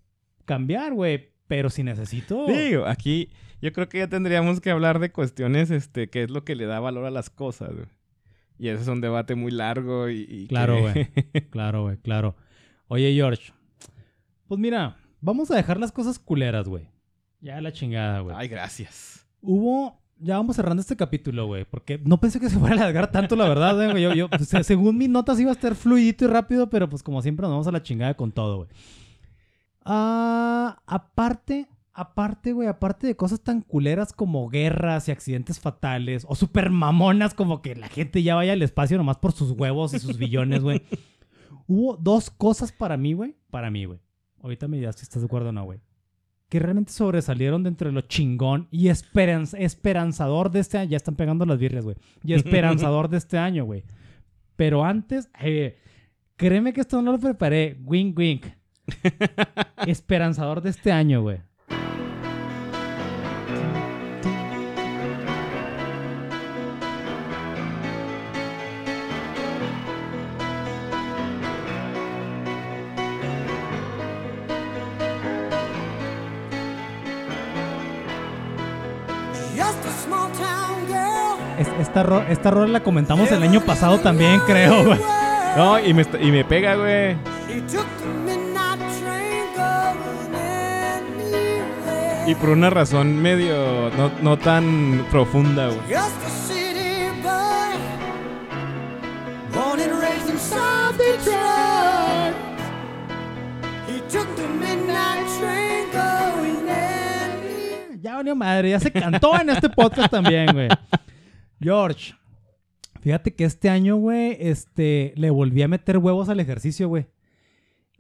cambiar, güey, pero si necesito... Digo, aquí yo creo que ya tendríamos que hablar de cuestiones, este, qué es lo que le da valor a las cosas, güey. Y ese es un debate muy largo y... y Claro, que- güey. Claro, güey, claro. Oye, George. Pues mira, vamos a dejar las cosas culeras, güey. Ya la chingada, güey. Ay, gracias. Hubo. Ya vamos cerrando este capítulo, güey. Porque no pensé que se fuera a alargar tanto, la verdad, eh, güey. Yo, yo, pues, se- según mis notas iba a estar fluidito y rápido, pero pues como siempre nos vamos a la chingada con todo, güey. Ah, aparte, aparte, güey, aparte de cosas tan culeras como guerras y accidentes fatales, o super mamonas como que la gente ya vaya al espacio nomás por sus huevos y sus billones, güey. Hubo dos cosas para mí, güey. Para mí, güey. Ahorita me dirás si estás de acuerdo o no, güey. Que realmente sobresalieron dentro de lo chingón y esperanz- esperanzador de este año. Ya están pegando las birrias, güey. Y esperanzador de este año, güey. Pero antes, eh, créeme que esto no lo preparé. Wink, wink. esperanzador de este año, güey. Esta, ro- esta rola la comentamos el año pasado también, creo, güey. No, y me, y me pega, güey. Y por una razón medio... No, no tan profunda, güey. Ya valió madre, ya se cantó en este podcast también, güey. George, fíjate que este año, güey, este, le volví a meter huevos al ejercicio, güey.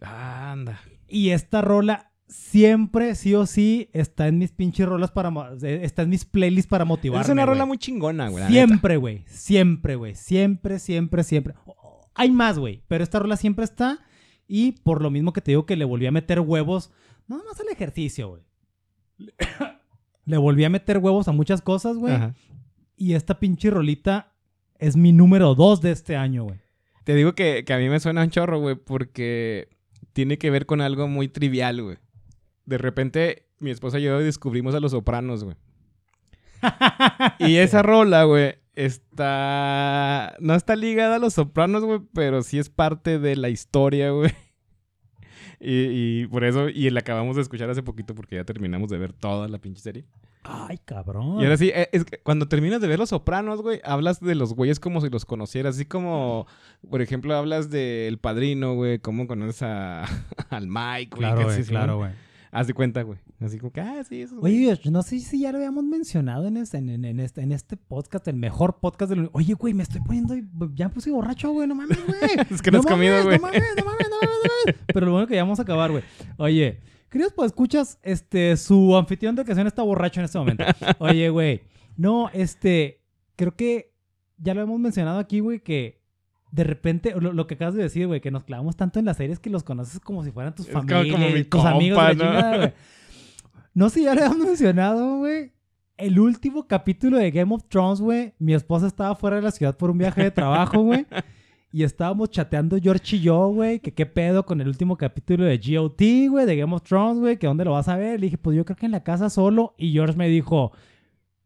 Anda. Y esta rola siempre, sí o sí, está en mis pinches rolas para... eh, Está en mis playlists para motivarme, Es una rola güey. muy chingona, güey. Siempre, güey. Siempre, güey. Siempre, siempre, siempre. Hay más, güey. Pero esta rola siempre está. Y por lo mismo que te digo que le volví a meter huevos. Nada más al ejercicio, güey. Le volví a meter huevos a muchas cosas, güey. Ajá. Y esta pinche rolita es mi número dos de este año, güey. Te digo que, que a mí me suena un chorro, güey, porque tiene que ver con algo muy trivial, güey. De repente, mi esposa y yo descubrimos a los sopranos, güey. Y esa rola, güey, está... No está ligada a los sopranos, güey, pero sí es parte de la historia, güey. Y, y por eso, y la acabamos de escuchar hace poquito porque ya terminamos de ver toda la pinche serie. Ay, cabrón. Y ahora sí, eh, es que cuando terminas de ver Los Sopranos, güey, hablas de los güeyes como si los conocieras. Así como, por ejemplo, hablas del Padrino, güey, cómo conoces a, al Mike, güey. Claro, güey. Claro, güey. Haz de cuenta, güey. Así como que, ah, sí, eso. güey. Oye, George, no sé si ya lo habíamos mencionado en este, en, este, en este podcast, el mejor podcast del... Oye, güey, me estoy poniendo... Ya puse borracho, güey, no mames, güey. Es que no has comido, güey. No mames, no mames, no mames, no mames. Pero lo bueno que ya vamos a acabar, güey. Oye, queridos, pues escuchas, este, su anfitrión de ocasión está borracho en este momento. Oye, güey, no, este, creo que ya lo hemos mencionado aquí, güey, que de repente, lo, lo que acabas de decir, güey, que nos clavamos tanto en las series que los conoces como si fueran tus Es como- familias, como mi tus amigos, compa, ¿no? chingada. No sé, ya lo habíamos mencionado, güey. El último capítulo de Game of Thrones, güey. Mi esposa estaba fuera de la ciudad por un viaje de trabajo, güey. Y estábamos chateando George y yo, güey, que qué pedo con el último capítulo de GOT, güey, de Game of Thrones, güey, que dónde lo vas a ver. Le dije, pues yo creo que en la casa solo. Y George me dijo,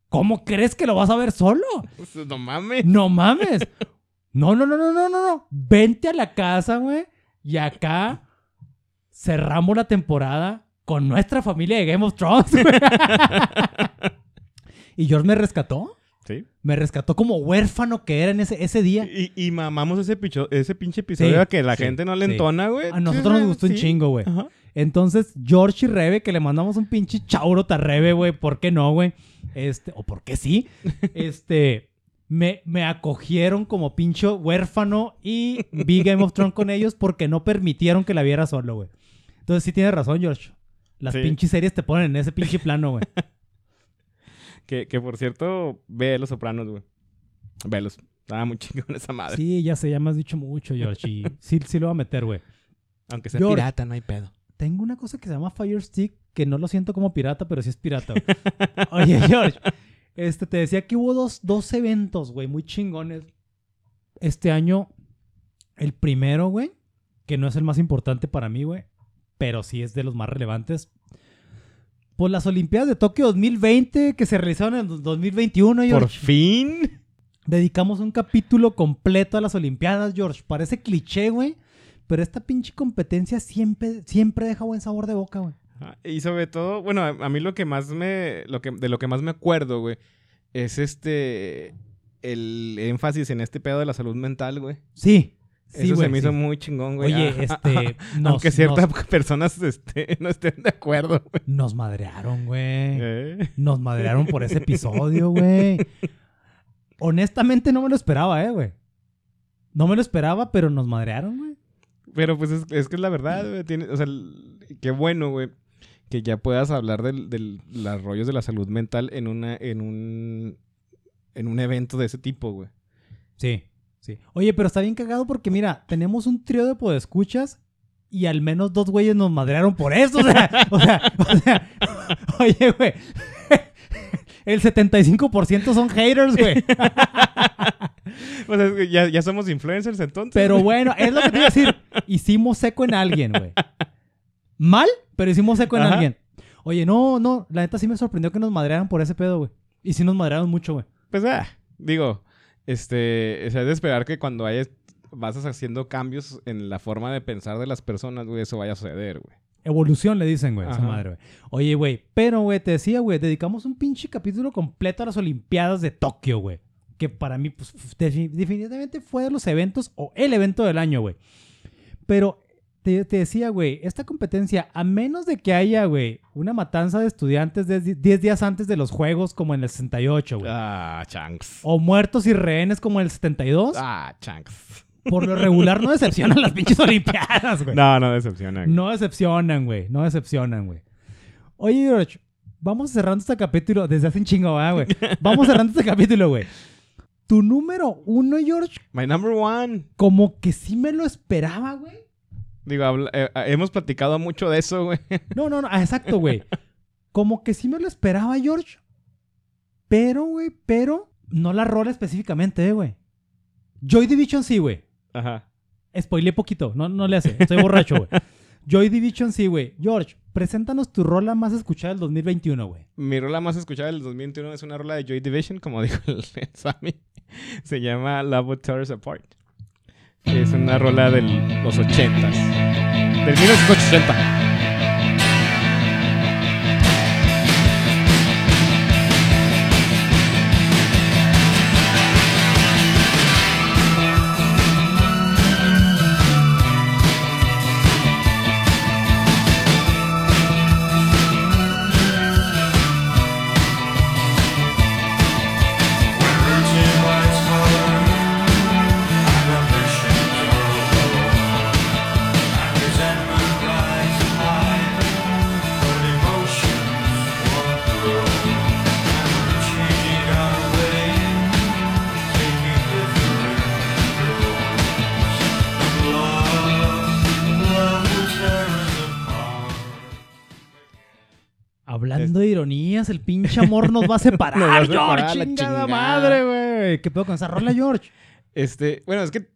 ¿cómo crees que lo vas a ver solo? No mames. No mames. No, no, no, no, no, no, no. Vente a la casa, güey. Y acá cerramos la temporada con nuestra familia de Game of Thrones, güey. y George me rescató. Sí. Me rescató como huérfano que era en ese, ese día. Y, y mamamos ese, picho- ese pinche episodio Sí, a que la sí, gente no le sí. entona, güey. A nosotros nos gustó un chingo, güey. Entonces, George y Rebe, que le mandamos un pinche chaurota a Rebe, güey. ¿Por qué no, güey? Este, o por qué sí. Este, me, me acogieron como pincho huérfano y vi Game of Thrones con ellos porque no permitieron que la viera solo, güey. Entonces, sí tienes razón, George. Las pinches series te ponen en ese pinche plano, güey. Que, que por cierto, ve Los Sopranos, güey. Velos. Estaba muy chingón esa madre. Sí, ya sé, ya me has dicho mucho, George. Y sí, sí lo voy a meter, güey. Aunque sea George. pirata, no hay pedo. Tengo una cosa que se llama Fire Stick, que no lo siento como pirata, pero sí es pirata. güey. Oye, George, este, te decía que hubo dos, dos eventos, güey, muy chingones. Este año, el primero, güey, que no es el más importante para mí, güey, pero sí es de los más relevantes. Pues las Olimpiadas de Tokio 2020, que se realizaron en 2021, George. Por fin. Dedicamos un capítulo completo a las Olimpiadas, George. Parece cliché, güey. Pero esta pinche competencia siempre, siempre deja buen sabor de boca, güey. Ah, Y sobre todo, bueno, a, a mí lo que más me. Lo que, de lo que más me acuerdo, güey, es este. El énfasis en este pedo de la salud mental, güey. Sí. Sí, Eso se me hizo muy chingón, güey. Oye, Ah, este. Nos, Aunque ciertas nos, personas este, no estén de acuerdo, güey. nos madrearon, güey. Eh. Nos madrearon por ese episodio, güey. Honestamente no me lo esperaba, eh, güey. No me lo esperaba, pero nos madrearon, güey. Pero pues es, es que es la verdad, güey. Tiene, o sea, qué bueno, güey. Que ya puedas hablar del los rollos de la salud mental en una, en un, en un evento de ese tipo, güey. Sí, sí. Oye, pero está bien cagado porque, mira, tenemos un trío de podescuchas y al menos dos güeyes nos madrearon por eso. O sea, o sea, o sea, oye, güey. El 75% son haters, güey. O sea, es que ya, ya somos influencers entonces. Pero bueno, es lo que te iba a decir. Hicimos seco en alguien, güey. Mal, pero hicimos seco en Ajá. alguien. Oye, no, no, la neta sí me sorprendió que nos madrearan por ese pedo, güey. Y sí nos madrearon mucho, güey. Pues, ah, digo, este, o sea, es de esperar que cuando hayas, vas haciendo cambios en la forma de pensar de las personas, güey, eso vaya a suceder, güey. Evolución le dicen, güey, esa madre, güey. Oye, güey, pero, güey, te decía, güey, dedicamos un pinche capítulo completo a las Olimpiadas de Tokio, güey. Que para mí, pues, definitivamente fue de los eventos o el evento del año, güey. Pero te, te decía, güey, esta competencia, a menos de que haya, güey, una matanza de estudiantes 10 días antes de los juegos, como en el 68, güey. Ah, chanks. O muertos y rehenes como en el 72. Ah, chanks. Por lo regular no decepcionan las pinches Olimpiadas, güey. No, no decepcionan. No decepcionan, güey. No decepcionan, güey. Oye, George, vamos cerrando este capítulo. Desde hace un chingo, ¿verdad, güey? Vamos cerrando este capítulo, güey. Tu número uno, George, My number one. como que sí me lo esperaba, güey. Digo, habla- eh, eh, hemos platicado mucho de eso, güey. No, no, no. ah, exacto, güey. Como que sí me lo esperaba, George. Pero, güey, pero no la rola específicamente, eh, güey. Joy Division sí, güey. Ajá. Spoilé poquito. No, no le hace. Estoy borracho, güey. Joy Division sí, güey. George, preséntanos tu rola más escuchada del 2021, güey. Mi rola más escuchada del 2021 es una rola de Joy Division, como dijo el, Sammy. Se llama Love Will Tear Us Apart. Es una rola de los 80s. Del 1980. Ironías, el pinche amor nos va a separar, va a separar George. la Chingada chingada. madre, güey. ¿Qué pedo con esa rola, George? Este, bueno, es que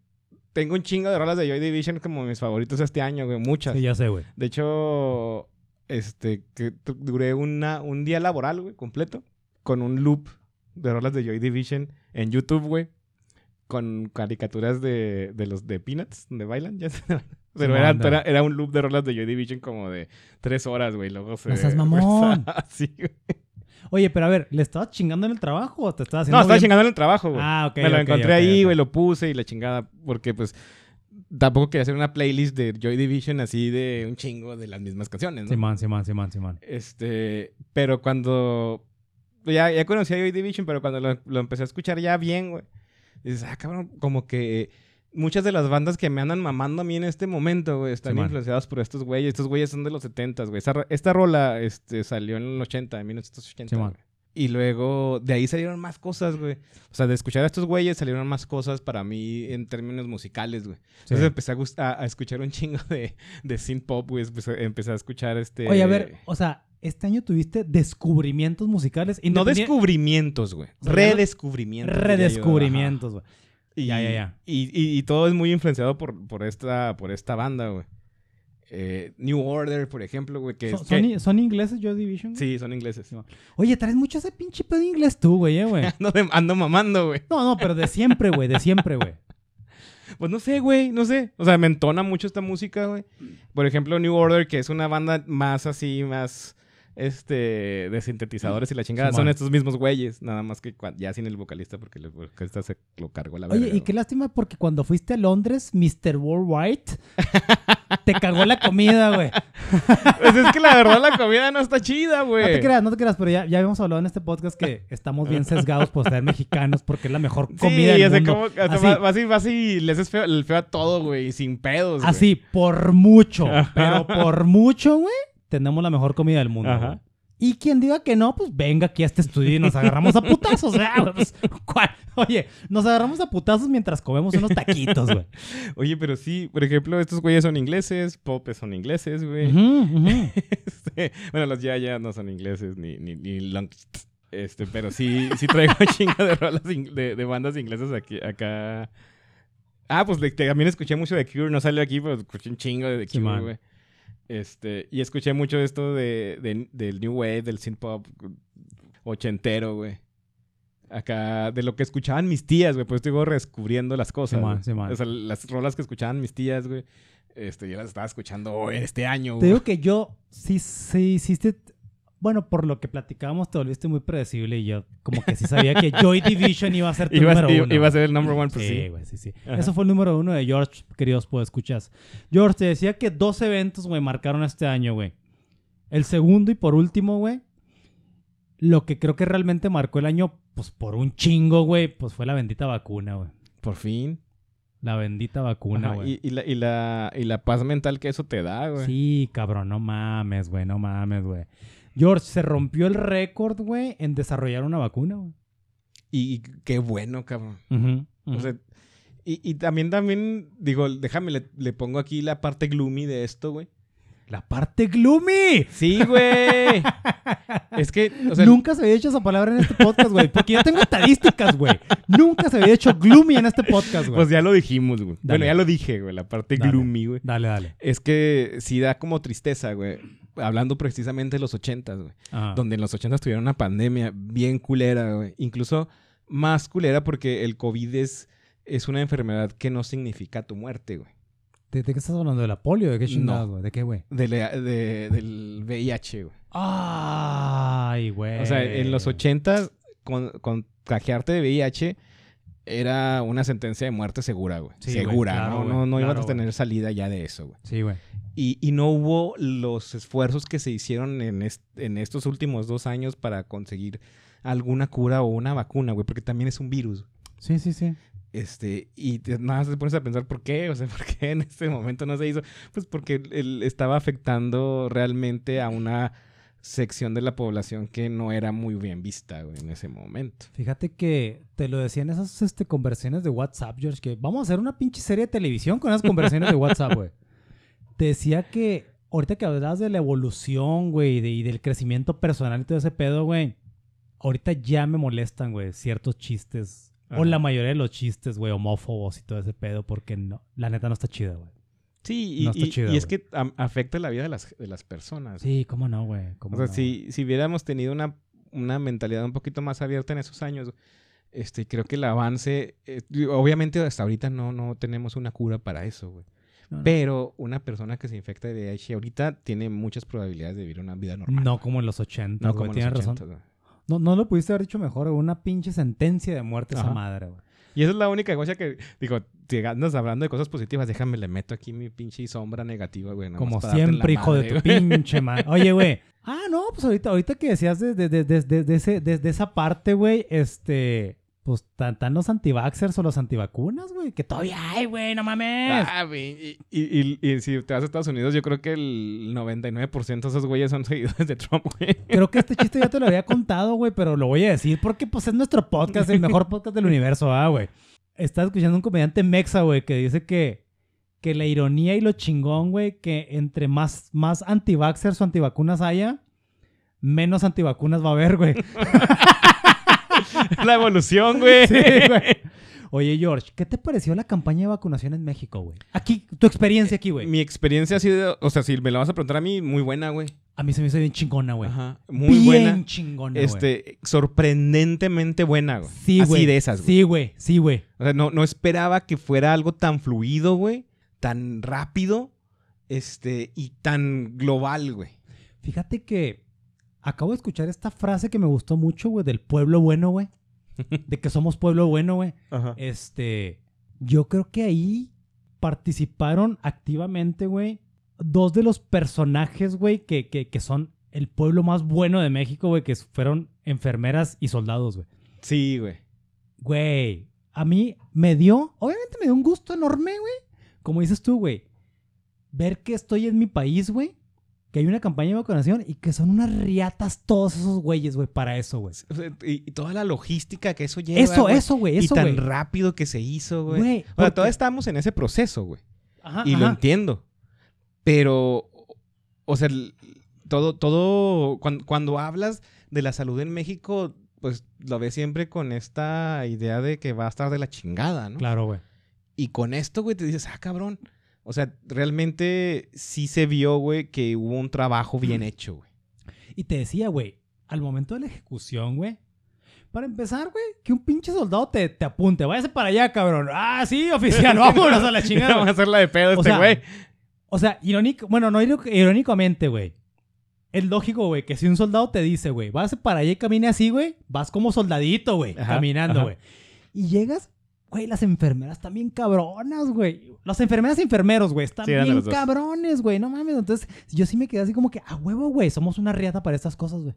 tengo un chingo de rolas de Joy Division como mis favoritos este año, güey. Muchas. Sí, ya sé, güey. De hecho, este, que duré una, un día laboral, güey, completo, con un loop de rolas de Joy Division en YouTube, güey, con caricaturas de, de los de Peanuts, donde bailan, ya sé. Pero era, era, era un loop de rolas de Joy Division como de tres horas, güey. Luego se... No seas mamón. Sí, güey. Oye, pero a ver, ¿le estabas chingando en el trabajo o te estabas haciendo No, estaba bien? chingando en el trabajo, güey. Ah, ok, Me lo encontré ahí, güey, lo puse y la chingada, porque pues tampoco quería hacer una playlist de Joy Division así de un chingo de las mismas canciones, ¿no? Simón, Simón, Simón, Simón. Este, pero cuando ya, ya conocí a Joy Division, pero cuando lo, lo empecé a escuchar ya bien, güey, dices, ah, cabrón, como que muchas de las bandas que me andan mamando a mí en este momento, güey, están Sí, influenciadas por estos güeyes. Estos güeyes son de los 70, güey. Esta, esta rola este, salió en el 80, en 1980. Sí, man. güey. Y luego de ahí salieron más cosas, güey. O sea, de escuchar a estos güeyes salieron más cosas para mí en términos musicales, güey. Sí. Entonces empecé a, gust- a- a escuchar un chingo de, de synth pop, güey. Empecé, empecé a escuchar este... Oye, a ver, o sea, este año tuviste descubrimientos musicales. No descubrimientos, güey. Redescubrimientos. Redescubrimientos, güey. Y, Ya, ya, ya. Y, y- y todo es muy influenciado por, por, esta, por esta banda, güey. Eh, New Order, por ejemplo, güey. Que, ¿Son, es- son que- i- son ingleses Joy Division? güey? Sí, son ingleses. Oye, traes mucho ese pinche pedo inglés tú, güey, eh, güey. Ando, de- ando mamando, güey. No, no, pero de siempre, güey, de siempre, güey. Pues no sé, güey, no sé. O sea, me entona mucho esta música, güey. Por ejemplo, New Order, que es una banda más así, más este de sintetizadores y la chingada. Son estos mismos güeyes, nada más que ya sin el vocalista, porque el vocalista se lo cargó la verga. Oye, y qué lástima porque cuando fuiste a Londres, Mr. Worldwide te cagó la comida, güey. Pues es que la verdad la comida no está chida, güey. No te creas, no te creas, pero ya, ya habíamos hablado en este podcast que estamos bien sesgados por ser mexicanos porque es la mejor comida sí, del mundo. hasta Así, vas- y, vas y le haces feo, el feo a todo, güey, y sin pedos. así, por mucho, pero por mucho, güey, tenemos la mejor comida del mundo. Ajá. Y quien diga que no, pues venga aquí a este estudio y nos agarramos a putazos. Pues. Oye, nos agarramos a putazos mientras comemos unos taquitos, güey. Oye, pero sí, por ejemplo, estos güeyes son ingleses, Popes son ingleses, güey. Este, bueno, los ya ya no son ingleses ni, ni, ni long- Este, pero sí, sí traigo un chingo de rolas de, de bandas inglesas aquí, acá. Ah, pues de- también escuché mucho de Cure, no salió aquí, pero escuché un chingo de The Cure, güey. Este, y escuché mucho esto de, de- del New Wave, del synth pop ochentero, güey. Acá, de lo que escuchaban mis tías, güey, pues estoy redescubriendo las cosas. Sí, man, sí, man. O sea, las rolas que escuchaban mis tías, güey. Este, yo las estaba escuchando este año, Te güey. digo que yo sí, sí hiciste. Bueno, por lo que platicábamos, te volviste muy predecible y yo como que sí sabía que Joy Division iba a ser tu Iba, número iba- uno. iba a ser el number one, pues sí, sí. güey, sí, sí. Ajá. Eso fue el número uno de George, queridos pues escuchas. George, te decía que dos eventos, güey, marcaron este año, güey. El segundo y por último, güey, lo que creo que realmente marcó el año, pues por un chingo, güey, pues fue la bendita vacuna, güey. Por fin. La bendita vacuna, güey. y, y la, y, la, y la paz mental que eso te da, güey. Sí, cabrón, no mames, güey, no mames, güey. George, se rompió el récord, güey, en desarrollar una vacuna, güey. Y, y qué bueno, cabrón. O sea, y, y también, también, digo, déjame, le, le pongo aquí la parte gloomy de esto, güey. la parte gloomy. Sí, güey. es que, o sea, Nunca se había dicho esa palabra en este podcast, güey. Porque yo tengo estadísticas, güey. Nunca se había dicho gloomy en este podcast, güey. pues ya lo dijimos, güey. Bueno, ya lo dije, güey, la parte Dale. gloomy, güey. Dale, dale. Es que sí da como tristeza, güey. Hablando precisamente de los ochentas, güey. Ajá. donde en los 80 tuvieron una pandemia bien culera, güey. Incluso más culera porque el COVID es, es una enfermedad que no significa tu muerte, güey. ¿De, de qué estás hablando? ¿De la polio? ¿De qué chingados, No. güey? ¿De qué, güey? De del VIH, güey. Ay, güey. O sea, en los 80 con, contagiarte de VIH era una sentencia de muerte segura, güey. Sí, güey, segura, claro, ¿no? güey, No, no ibas claro, a tener güey. salida ya de eso, güey. Sí, güey. Y, y no hubo los esfuerzos que se hicieron en, est- en estos últimos dos años para conseguir alguna cura o una vacuna, güey, porque también es un virus. Sí, sí, sí. Este, y te- nada más te pones a pensar por qué, o sea, por qué en este momento no se hizo. Pues porque él estaba afectando realmente a una sección de la población que no era muy bien vista, güey, en ese momento. Fíjate que te lo decía en esas este, conversaciones de WhatsApp, George, que vamos a hacer una pinche serie de televisión con esas conversaciones de WhatsApp, güey. Te decía que ahorita que hablabas de la evolución, güey, de- y del crecimiento personal y todo ese pedo, güey, ahorita ya me molestan, güey, ciertos chistes. O la mayoría de los chistes, güey, homófobos y todo ese pedo, porque no, la neta no está chida, güey. Sí, y, No y- chido, y es que afecta la vida de las, de las personas. Sí, cómo no, güey. O sea, no, si, si hubiéramos tenido una, una mentalidad un poquito más abierta en esos años, este, creo que el avance, eh, obviamente hasta ahorita no, no tenemos una cura para eso, güey. No, no. Pero una persona que se infecta de VIH ahorita tiene muchas probabilidades de vivir una vida normal. No como en los 80, no güey. como en Tienes razón. 80, güey. No, no lo pudiste haber dicho mejor. Una pinche sentencia de muerte esa madre, güey. Y esa es la única cosa que, digo, si andas hablando de cosas positivas, déjame, le meto aquí mi pinche sombra negativa, güey. Como siempre, hijo de tu güey. pinche madre. Oye, güey. Ah, no, pues ahorita, ahorita que decías desde de, de- de- esa parte, güey, este... Pues tan, tan los antivaxxers o los antivacunas, güey. Que todavía hay, güey, no mames. Ah, güey, y, y- y- y si te vas a Estados Unidos, yo creo que el 99% de esos güeyes son seguidores de Trump, güey. Creo que este chiste ya te lo había contado, güey, pero lo voy a decir porque pues es nuestro podcast, el mejor podcast del universo, ah, güey. Estaba escuchando un comediante mexa, güey, que dice que, que la ironía y lo chingón, güey, que entre más, más antivaxxers o antivacunas haya, menos antivacunas va a haber, güey. la evolución, güey. Sí, güey. Oye, George, ¿qué te pareció la campaña de vacunación en México, güey? Aquí, tu experiencia aquí, güey. Mi experiencia ha sido, o sea, si me la vas a preguntar a mí, muy buena, güey. A mí se me hizo bien chingona, güey. Ajá, muy bien buena. chingona, güey. Este, sorprendentemente buena, güey. Sí, Así güey. de esas, güey. Sí, güey. Sí, güey. O sea, no, no esperaba que fuera algo tan fluido, güey. Tan rápido. Este, y tan global, güey. Fíjate que acabo de escuchar esta frase que me gustó mucho, güey, del pueblo bueno, güey. De que somos pueblo bueno, güey. Este, yo creo que ahí participaron activamente, güey, dos de los personajes, güey, que, que, que son el pueblo más bueno de México, güey, que fueron enfermeras y soldados, güey. Sí, güey. Güey, a mí me dio, obviamente me dio un gusto enorme, güey. Como dices tú, güey. Ver que estoy en mi país, güey. Que hay una campaña de vacunación y que son unas riatas todos esos güeyes, güey, para eso, güey. O sea, y, y toda la logística que eso lleva. Eso, güey. eso, güey, Y tan güey. rápido que se hizo, güey. Güey, O sea, todavía estamos en ese proceso, güey. Ajá, Y lo entiendo. Pero, o sea, todo, todo, cuando, cuando hablas de la salud en México, pues lo ves siempre con esta idea de que va a estar de la chingada, ¿no? Claro, güey. Y con esto, güey, te dices, ah, cabrón. O sea, realmente sí se vio, güey, que hubo un trabajo bien hecho, güey. Y te decía, güey, al momento de la ejecución, güey. Para empezar, güey, que un pinche soldado te, te apunte. Váyase para allá, cabrón. Ah, sí, oficial, vámonos a la chingada. Vamos a hacerla de pedo O este güey. O sea, irónico, bueno, no iró- irónicamente, güey. Es lógico, güey, que si un soldado te dice, güey, vas para allá y camine así, güey, vas como soldadito, güey, caminando, güey. Y llegas, güey, las enfermeras están bien cabronas, güey. Las enfermeras y enfermeros, güey, están Sí, bien cabrones, güey, no mames. Entonces, yo sí me quedé así como que, a huevo, güey, somos una riata para estas cosas, güey.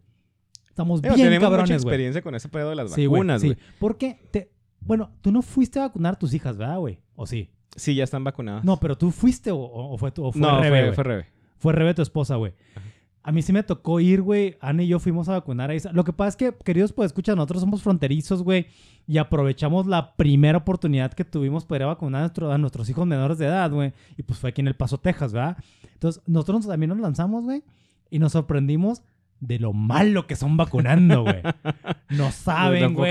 Estamos bien tenemos mucha cabrones, güey. experiencia con ese pedo de las Sí, güey, vacunas, sí. güey. Porque, te... bueno, tú no fuiste a vacunar a tus hijas, ¿verdad, güey? ¿O sí? Sí, ya están vacunadas. No, pero tú fuiste o, o fue, tu- o fue no, Rebe, fue Rebe. Fue Rebe tu esposa, güey. A mí sí me tocó ir, güey. Ana y yo fuimos a vacunar a Isa. Lo que pasa es que, queridos, pues escucha, nosotros somos fronterizos, güey. Y aprovechamos la primera oportunidad que tuvimos para ir a vacunar a, nuestro- a nuestros hijos menores de edad, güey. Y pues fue aquí en El Paso, Texas, ¿verdad? Entonces, nosotros también nos lanzamos, güey. Y nos sorprendimos de lo malo que son vacunando, güey. No saben, güey.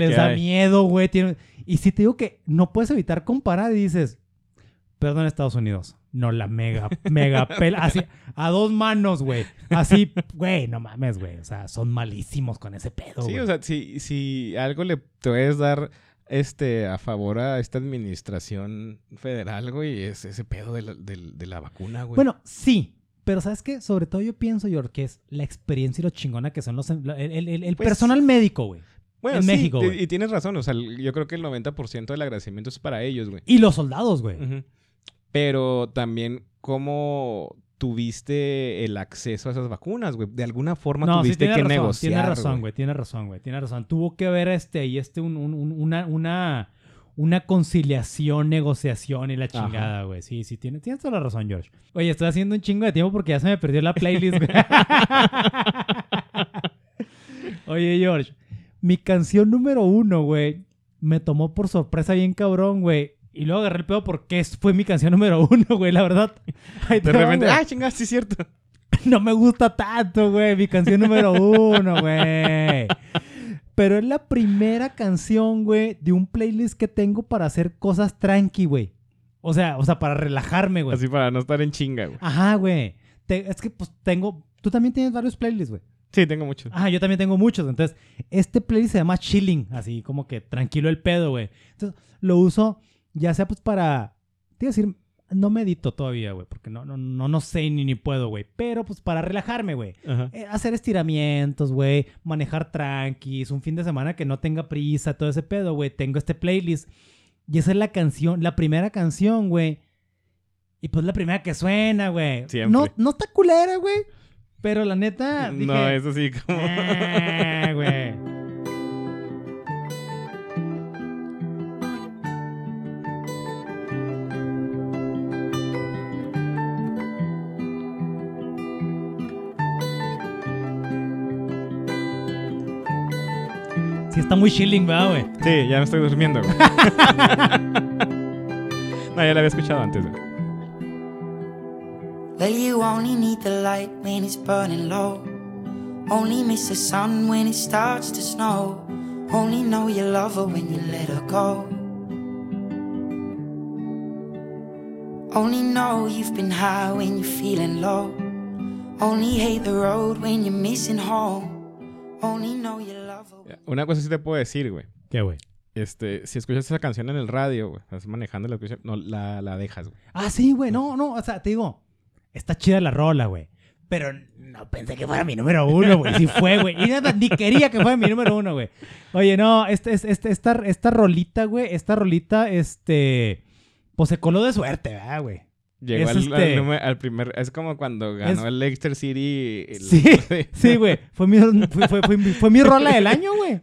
Les que da hay. miedo, güey. tienen- Y si te digo que no puedes evitar comparar y dices, perdón, Estados Unidos. No, la mega, mega pela. Así, a dos manos, güey. Así, güey, no mames, güey. O sea, son malísimos con ese pedo, Sí, o sea, si, si algo le puedes dar este, a favor a esta administración federal, güey, es ese pedo de la, de la vacuna, güey. Bueno, sí. Pero ¿sabes qué? Sobre todo yo pienso, George, que es la experiencia y lo chingona que son los... El, el- el- el Pues, personal médico, güey. Bueno, en sí, México, güey. Y tienes razón, o sea, yo creo que el 90% del agradecimiento es para ellos, güey. Y los soldados, güey. Ujú. Pero también cómo tuviste el acceso a esas vacunas, güey. De alguna forma No, tuviste que razón, negociar, Tiene razón, güey. Tiene razón, güey. Tiene razón. Tuvo que haber este ahí este un- un- un- una, una, una conciliación, negociación y la chingada, güey. Sí, sí, tiene, tienes toda la razón, George. Oye, estoy haciendo un chingo de tiempo porque ya se me perdió la playlist, güey. Oye, George, mi canción número uno, güey, me tomó por sorpresa bien cabrón, güey. Y luego agarré el pedo porque fue mi canción número uno, güey, la verdad. Ahí De repente, ah, chingas, sí es cierto. No me gusta tanto, güey. Mi canción número uno, güey. Pero es la primera canción, güey, de un playlist que tengo para hacer cosas tranqui, güey. O sea, o sea, para relajarme, güey. Así para no estar en chinga, güey. Ajá, güey. Te- es que, pues, tengo... Tú también tienes varios playlists, güey. Sí, tengo mucho. Ajá, yo también tengo muchos. Entonces, este playlist se llama Chilling. Así como que tranquilo el pedo, güey. Entonces, lo uso ya sea, pues, para... Te decir no medito todavía, güey, porque no, no, no, no sé ni, ni puedo, güey. Pero pues para relajarme, güey. Eh, hacer estiramientos, güey. Manejar tranquis. Un fin de semana que no tenga prisa, todo ese pedo, güey. Tengo este playlist. Y esa es la canción, la primera canción, güey. Y pues la primera que suena, güey. Siempre. No, no está culera, güey. Pero la neta, dije... no, es así como... "Eh, güey. Sí, está muy chilling, ¿verdad, güey? Sí, ya me estoy durmiendo, güey. no, ya la había escuchado antes, güey. Well, you only need the light when it's burning low. Only miss the sun when it starts to snow. Only know you love her when you let her go. Only know you've been high when you're feeling low. Only hate the road when you're missing home. Only know you love her. when- Una cosa sí te puedo decir, güey. ¿Qué, güey? Este, si escuchas esa canción en el radio, güey, estás manejando la no, la, la dejas, güey. Ah, sí, güey. No, no. O sea, te digo, está chida la rola, güey. Pero no pensé que fuera mi número uno, güey. Sí fue, güey. Y nada, ni quería que fuera mi número uno, güey. Oye, no, este, este- esta, esta rolita, güey, esta rolita, este, pues se coló de suerte, ¿verdad, güey? Llegó al, este- número- al primer... Es como cuando ganó Es- el Leicester City... el- Sí, sí, güey. Fue mi, fue, fue- fue mi, fue mi rola del año, güey.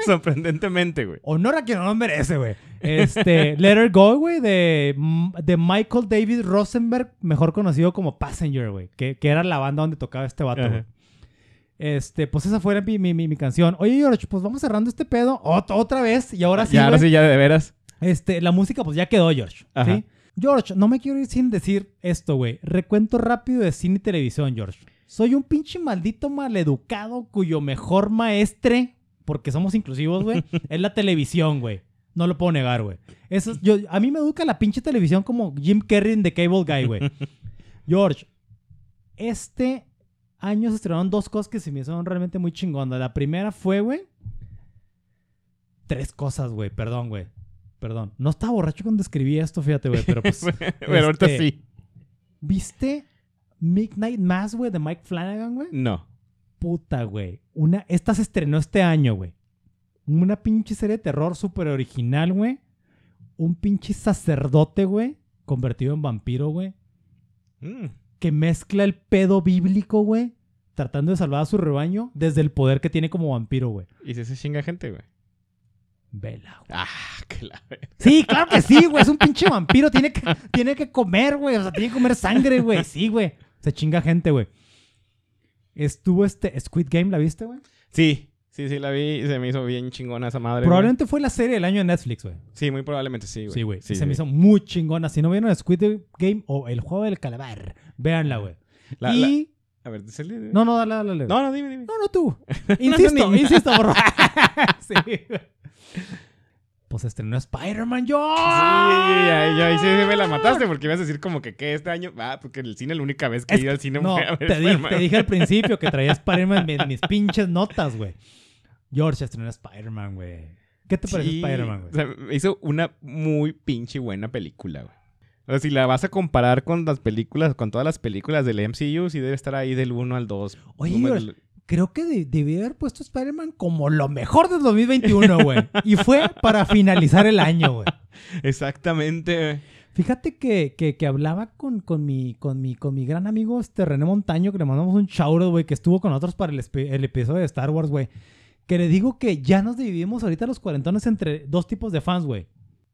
Sorprendentemente, güey. Honor a quien no lo merece, güey. Este, Let Her Go, güey, de, de Michael David Rosenberg, mejor conocido como Passenger, güey. Que, que era la banda donde tocaba este vato, güey. Este, pues esa fue mi, mi, mi- mi canción. Oye, George, pues vamos cerrando este pedo ot- otra vez. Y ahora sí, ya, ahora sí, ya de veras. este, la música pues ya quedó, George. Ajá. ¿sí? George, no me quiero ir sin decir esto, güey. Recuento rápido de cine y televisión, George. Soy un pinche maldito maleducado cuyo mejor maestre, porque somos inclusivos, güey, es la televisión, güey. No lo puedo negar, güey. Eso es- yo, a mí me educa la pinche televisión como Jim Carrey en The Cable Guy, güey. George, este año se estrenaron dos cosas que se me hicieron realmente muy chingonas. La primera fue, güey. Tres cosas, güey. Perdón, güey. Perdón. No estaba borracho cuando escribí esto, fíjate, güey. Pero pues. Pero ahorita este, sí. ¿Viste Midnight Mass, güey, de Mike Flanagan, güey? No. Puta, güey. Una, esta se estrenó este año, güey. Una pinche serie de terror súper original, güey. Un pinche sacerdote, güey. Convertido en vampiro, güey. Mm. Que mezcla el pedo bíblico, güey. Tratando de salvar a su rebaño desde el poder que tiene como vampiro, güey. ¿Y se chinga gente, güey? Vela, güey. Ah, la verga. Sí, claro que sí, güey. Es un pinche vampiro. Tiene que, tiene que comer, güey. O sea, tiene que comer sangre, güey. Sí, güey. Se chinga gente, güey. Estuvo este Squid Game, ¿la viste, güey? Sí, sí, sí, la vi y se me hizo bien chingona esa madre. güey. Probablemente fue la serie del año de Netflix, güey. Sí, muy probablemente sí, güey. Sí, güey. Sí, se me hizo muy chingona. Si no vieron Squid Game o El Juego del Calamar, véanla, güey. La- y... A ver, dísele- No, no, dale, dale, dale. No, no, dime, dime. No, no tú. Insisto, insisto, borro. sí, güey. Pues estrenó Spider-Man, yo. Sí, ahí, ahí sí me la mataste porque ibas a decir como que, ¿qué? Este año, ah, porque en el cine, la única vez que he Es- ido al cine no, fue a ver te, di- Spider-Man. te dije al principio que traía Spider-Man en mis pinches notas, güey. George estrenó Spider-Man, güey. ¿Qué te pareció Sí, Spider-Man, güey? O sea, me hizo una muy pinche buena película, güey. O sea, si la vas a comparar con las películas, con todas las películas del MCU, sí debe estar ahí del 1 al 2. Oye, George, creo que de- debí haber puesto Spider-Man como lo mejor del 2021, güey. Y fue para finalizar el año, güey. Exactamente, güey. Fíjate que, que, que hablaba con, con, mi, con, mi, con mi gran amigo este René Montaño, que le mandamos un shout güey, que estuvo con nosotros para el, el episodio de Star Wars, güey. Que le digo que ya nos dividimos ahorita los cuarentones entre dos tipos de fans, güey.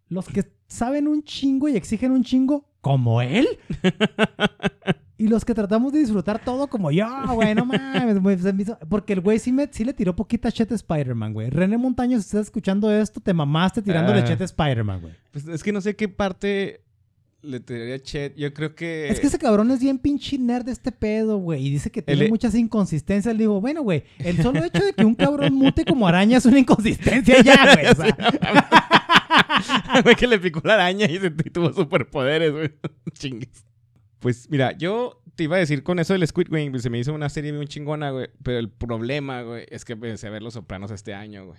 Los que saben un chingo y exigen un chingo, como él. y los que tratamos de disfrutar todo como yo, güey, no mames. güey, se me hizo- Porque el güey sí, me, sí le tiró poquita chet a Spider-Man, güey. René Montaño, si estás escuchando esto, te mamaste tirándole Ah. chet a Spider-Man, güey. Pues es que no sé qué parte le tiraría Chet. Yo creo que... Es que ese cabrón es bien pinche nerd de este pedo, güey. Y dice que tiene muchas inconsistencias. Le digo, bueno, güey, el solo hecho de que un cabrón mute como araña es una inconsistencia ya, güey. O sea, Güey, que le picó la araña y, se, y tuvo superpoderes, güey. Chingues. Pues mira, yo te iba a decir con eso del Squid Game, pues, se me hizo una serie muy chingona, güey. Pero el problema, güey, es que empecé a ver Los Sopranos este año, güey.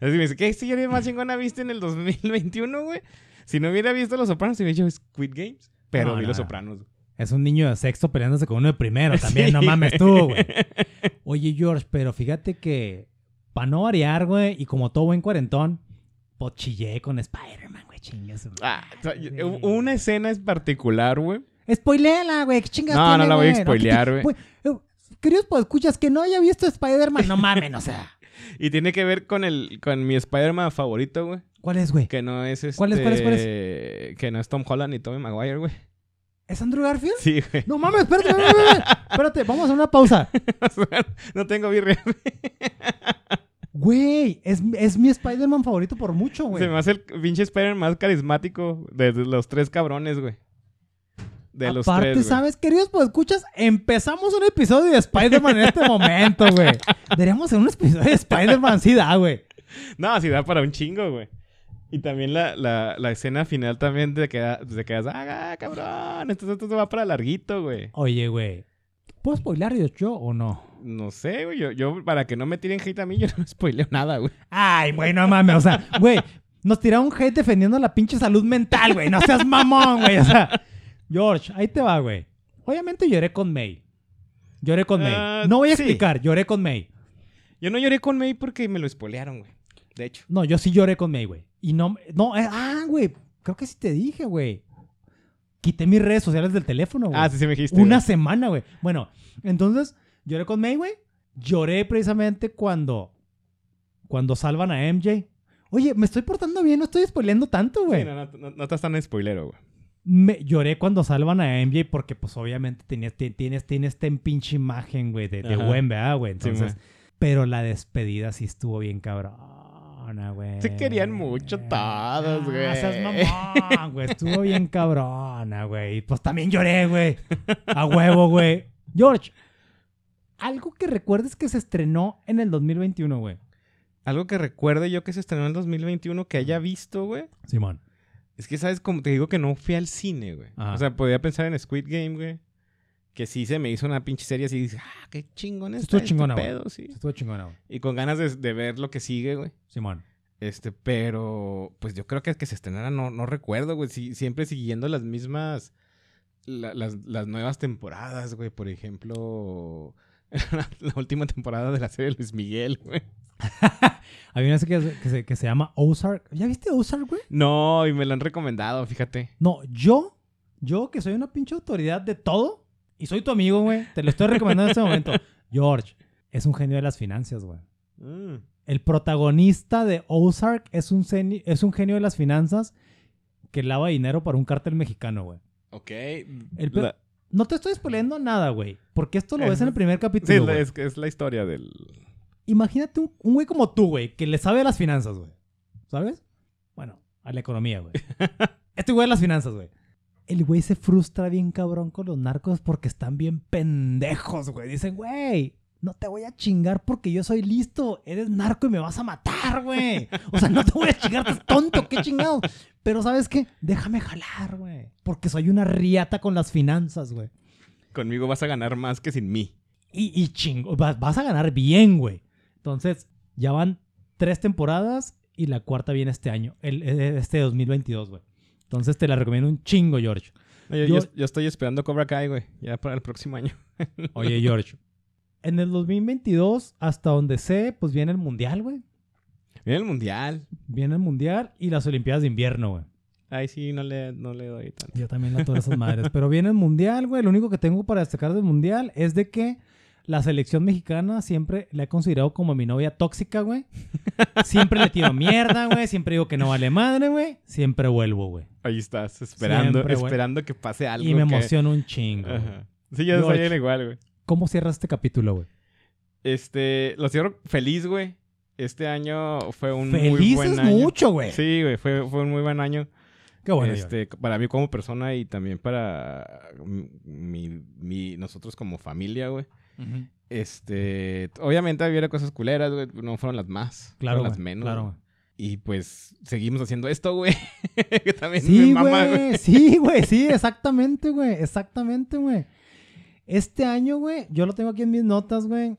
Así me dice, ¿qué serie más chingona viste en el 2021, güey? Si no hubiera visto Los Sopranos, hubiera hecho Squid Games. Pero No, vi no, Los no. Sopranos. Es un niño de sexto peleándose con uno de primero también, Sí, no mames güey. tú, güey. Oye, George, pero fíjate que para no variar, güey, y como todo buen cuarentón, pues chillé con Spider-Man, güey, chingas. güey. Ah, o sea, una escena en particular, güey. Spoiléala, güey, qué chingas No, tiene, no la voy a güey? spoilear, güey. eh, Queridos, pues escuchas que no haya visto Spider-Man, no mamen, o sea. Y tiene que ver con el con mi Spider-Man favorito, güey. ¿Cuál es, güey? Que no es este... ¿Cuál es, cuál es, cuál Que no es Tom Holland ni Tobey Maguire, güey. ¿Es Andrew Garfield? Sí, güey. No mames, espérate, espérate, espérate. Espérate, vamos a hacer una pausa. no tengo birria. Güey, es, es mi Spider-Man favorito por mucho, güey. Se me hace el pinche Spider-Man más carismático de de los tres cabrones, güey. De los Aparte, tres, güey. ¿sabes, queridos? Pues escuchas, empezamos un episodio de Spider-Man en este momento, güey. Deberíamos hacer un episodio de Spider-Man, sí da, güey. No, sí da para un chingo, güey. Y también la, la, la escena final también de que te quedas, ah, cabrón, entonces esto va para larguito, güey. Oye, güey. ¿Puedo spoilar yo, yo o no? No sé, güey, yo, yo para que no me tiren hate a mí, yo no spoileo nada, güey. Ay, güey, no mames, o sea, güey, nos tiraron hate defendiendo la pinche salud mental, güey. No seas mamón, güey. O sea, George, ahí te va, güey. Obviamente lloré con May. Lloré con May. Ah, no voy a sí. explicar, lloré con May. Yo no lloré con May porque me lo spoilearon, güey. De hecho. No, yo sí lloré con May, güey. Y no, no, eh, ah, güey, creo que sí te dije, güey. Quité mis redes sociales del teléfono, güey. Ah, sí, sí me dijiste. Una güey. semana, güey. Bueno, entonces, lloré con May, güey. Lloré precisamente cuando, cuando salvan a MJ. Oye, me estoy portando bien, no estoy spoileando tanto, güey. Sí, no, no, no, no estás tan spoilero, güey. Me- lloré cuando salvan a MJ porque, pues, obviamente tenías, ti- tienes, tienes esta pinche imagen, güey, de, de. Gwen, ¿verdad, güey? Entonces, pero la despedida sí estuvo bien cabrona, güey. Se querían mucho todos, Ah, güey. seas mamón, güey. Estuvo bien cabrona, güey. Y Pues también lloré, güey. A huevo, güey. George, algo que recuerdes que se estrenó en el 2021, güey. Algo que recuerde yo que se estrenó en 2021 que haya visto, güey. Simón. Es que, ¿sabes? Como te digo que no fui al cine, güey. Ajá. O sea, podía pensar en Squid Game, güey. Que sí se me hizo una pinche serie así. Ah, qué chingón está Estuvo este chingona, güey. pedo, sí. Estuvo chingona, güey. Y con ganas de, de ver lo que sigue, güey. Simón. Este, pero pues yo creo que que se estrenara no, no recuerdo, güey. Sí, siempre siguiendo las mismas, la- las, las nuevas temporadas, güey. Por ejemplo, la última temporada de la serie Luis Miguel, güey. Había una serie que, que se, que se llama Ozark. ¿Ya viste Ozark, güey? No, y me lo han recomendado, fíjate. No, yo, yo que soy una pinche autoridad de todo y soy tu amigo, güey. Te lo estoy recomendando en este momento. George, es un genio de las finanzas, güey. Mm. El protagonista de Ozark es un, es un genio de las finanzas que lava dinero para un cártel mexicano, güey. Ok. El pe- La- No te estoy spoileando nada, güey. Porque esto lo Es- ves en el primer sí, capítulo, güey. es, es la historia del... Imagínate un, un güey como tú, güey, que le sabe de las finanzas, güey. ¿Sabes? Bueno, a la economía, güey. este güey de las finanzas, güey. El güey se frustra bien cabrón con los narcos porque están bien pendejos, güey. Dicen, güey, no te voy a chingar porque yo soy listo. Eres narco y me vas a matar, güey. O sea, no te voy a chingar, estás tonto, qué chingado. Pero ¿sabes qué? Déjame jalar, güey. Porque soy una riata con las finanzas, güey. Conmigo vas a ganar más que sin mí. Y, y chingo, vas, vas a ganar bien, güey. Entonces, ya van tres temporadas y la cuarta viene este año, el, eh, este 2022, güey. Entonces te la recomiendo un chingo, George. No, yo, Yo- yo- yo estoy esperando Cobra Kai, güey. Ya para el próximo año. Oye, George. En el 2022, hasta donde sé, pues viene el Mundial, güey. Viene el Mundial. Viene el Mundial y las Olimpiadas de Invierno, güey. Ay, sí, no le, no le doy tanto. Yo también la todas esas madres. Pero viene el Mundial, güey. Lo único que tengo para destacar del Mundial es de que la selección mexicana siempre la he considerado como mi novia tóxica, güey. Siempre le tiro mierda, güey. Siempre digo que no vale madre, güey. Siempre vuelvo, güey. Ahí estás, esperando, Siempre, esperando que pase algo. Y me que- emociona un chingo. Ajá. Sí, yo soy bien igual, güey. ¿Cómo cierras este capítulo, güey? Este, lo cierro feliz, güey. Este año fue un muy Feliz buen es año. mucho, güey. Sí, güey, fue, fue un muy buen año. Qué bueno, este, para mí como persona y también para mi, mi- nosotros como familia, güey. Este, obviamente había cosas culeras, güey, no fueron las más, Claro, fueron las güey, menos. claro, güey. güey. Y pues seguimos haciendo esto, güey. que también Sí, me mama, güey. Sí, güey. Sí, exactamente, güey. Exactamente, güey. Este año, güey, yo lo tengo aquí en mis notas, güey.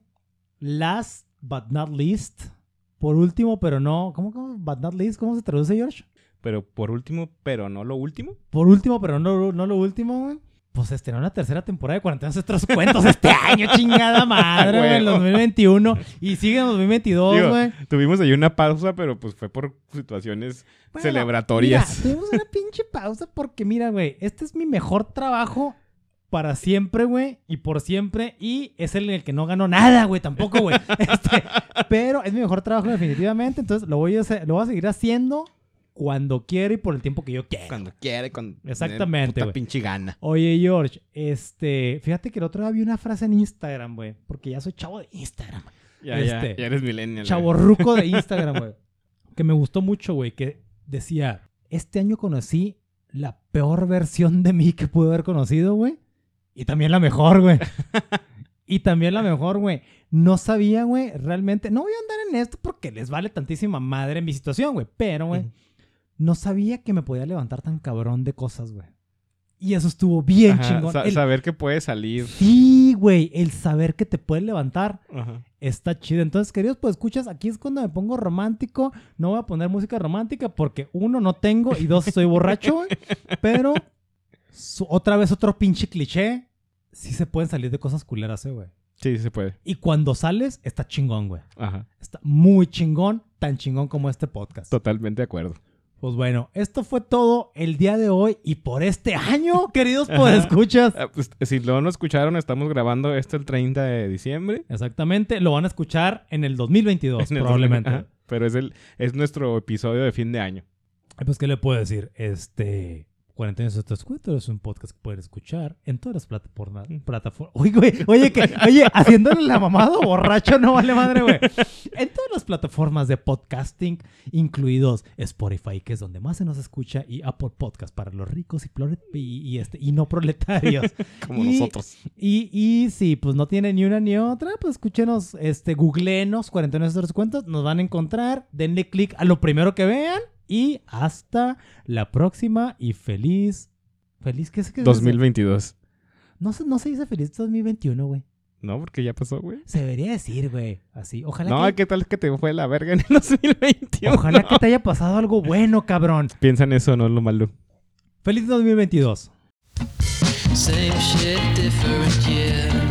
Last but not least. Por último, pero no. ¿Cómo, cómo? But not least. ¿Cómo se traduce, George? Pero por último, pero no lo último. Por último, pero no, no lo último, güey. Pues estrenó una tercera temporada de Cuarentena Nuestros Cuentos este año, chingada madre, güey, en Huevo. 2021. Y sigue en 2022, Digo, güey. tuvimos ahí una pausa, pero pues fue por situaciones Bueno, celebratorias. Mira, tuvimos una pinche pausa porque, mira, güey, este es mi mejor trabajo para siempre, güey, y por siempre, y es el en el que no gano nada, güey, tampoco, güey. Este, pero es mi mejor trabajo definitivamente, entonces lo voy a, hacer- lo voy a seguir haciendo cuando quiera y por el tiempo que yo quiera. Cuando quiere, cuando Exactamente, puta pinche gana. Oye, George, este, fíjate que el otro día vi una frase en Instagram, güey, porque ya soy chavo de Instagram. Ya, ya, Este, ya eres millennial. chaborruco de Instagram, güey. Que me gustó mucho, güey. Que decía, este año conocí la peor versión de mí que pude haber conocido, güey. Y también la mejor, güey. y también la mejor, güey. No sabía, güey, realmente. No voy a andar en esto porque les vale tantísima madre mi situación, güey. Pero, güey. No sabía que me podía levantar tan cabrón de cosas, güey. Y eso estuvo bien Ajá, chingón. sa- El- Saber que puede salir. Sí, güey. El saber que te puedes levantar Ajá. Está chido. Entonces, queridos, pues escuchas, aquí es cuando me pongo romántico. No voy a poner música romántica porque uno, no tengo y dos, soy borracho, güey. Pero su- otra vez otro pinche cliché. Sí se pueden salir de cosas culeras, eh, güey. Sí, sí se puede. Y cuando sales, está chingón, güey. Ajá. Está muy chingón, tan chingón como este podcast. Totalmente de acuerdo. Pues bueno, esto fue todo el día de hoy y por este año, queridos, pues escuchas. Ah, pues, si no lo escucharon, estamos grabando esto el 30 de diciembre. Exactamente, lo van a escuchar en el 2022, En el probablemente. Pero es, el, es nuestro episodio de fin de año. Pues, ¿qué le puedo decir? Este. Cuarentena de estos cuentos es un podcast que pueden escuchar en todas las plataformas. plataformas. Oye, güey, oye, que, oye, haciéndole la mamada borracho no vale madre, güey. En todas las plataformas de podcasting, incluidos Spotify, que es donde más se nos escucha, y Apple Podcast para los ricos y, plore- y, y este, y no proletarios. Como Y- nosotros. Y, y si pues no tiene ni una ni otra, pues escúchenos, este, googleenos 49 de cuentos, nos van a encontrar, denle click a lo primero que vean y hasta la próxima y feliz, feliz, ¿qué es que 2022. No, se- no se dice feliz 2021, güey. No, porque ya pasó, güey. Se debería decir, güey, así. Ojalá, No, que, ¿qué tal que te fue la verga en el 2021? ojalá que te haya pasado algo bueno, cabrón. Piensa en eso, no en lo malo. Feliz 2022. Same shit, different year.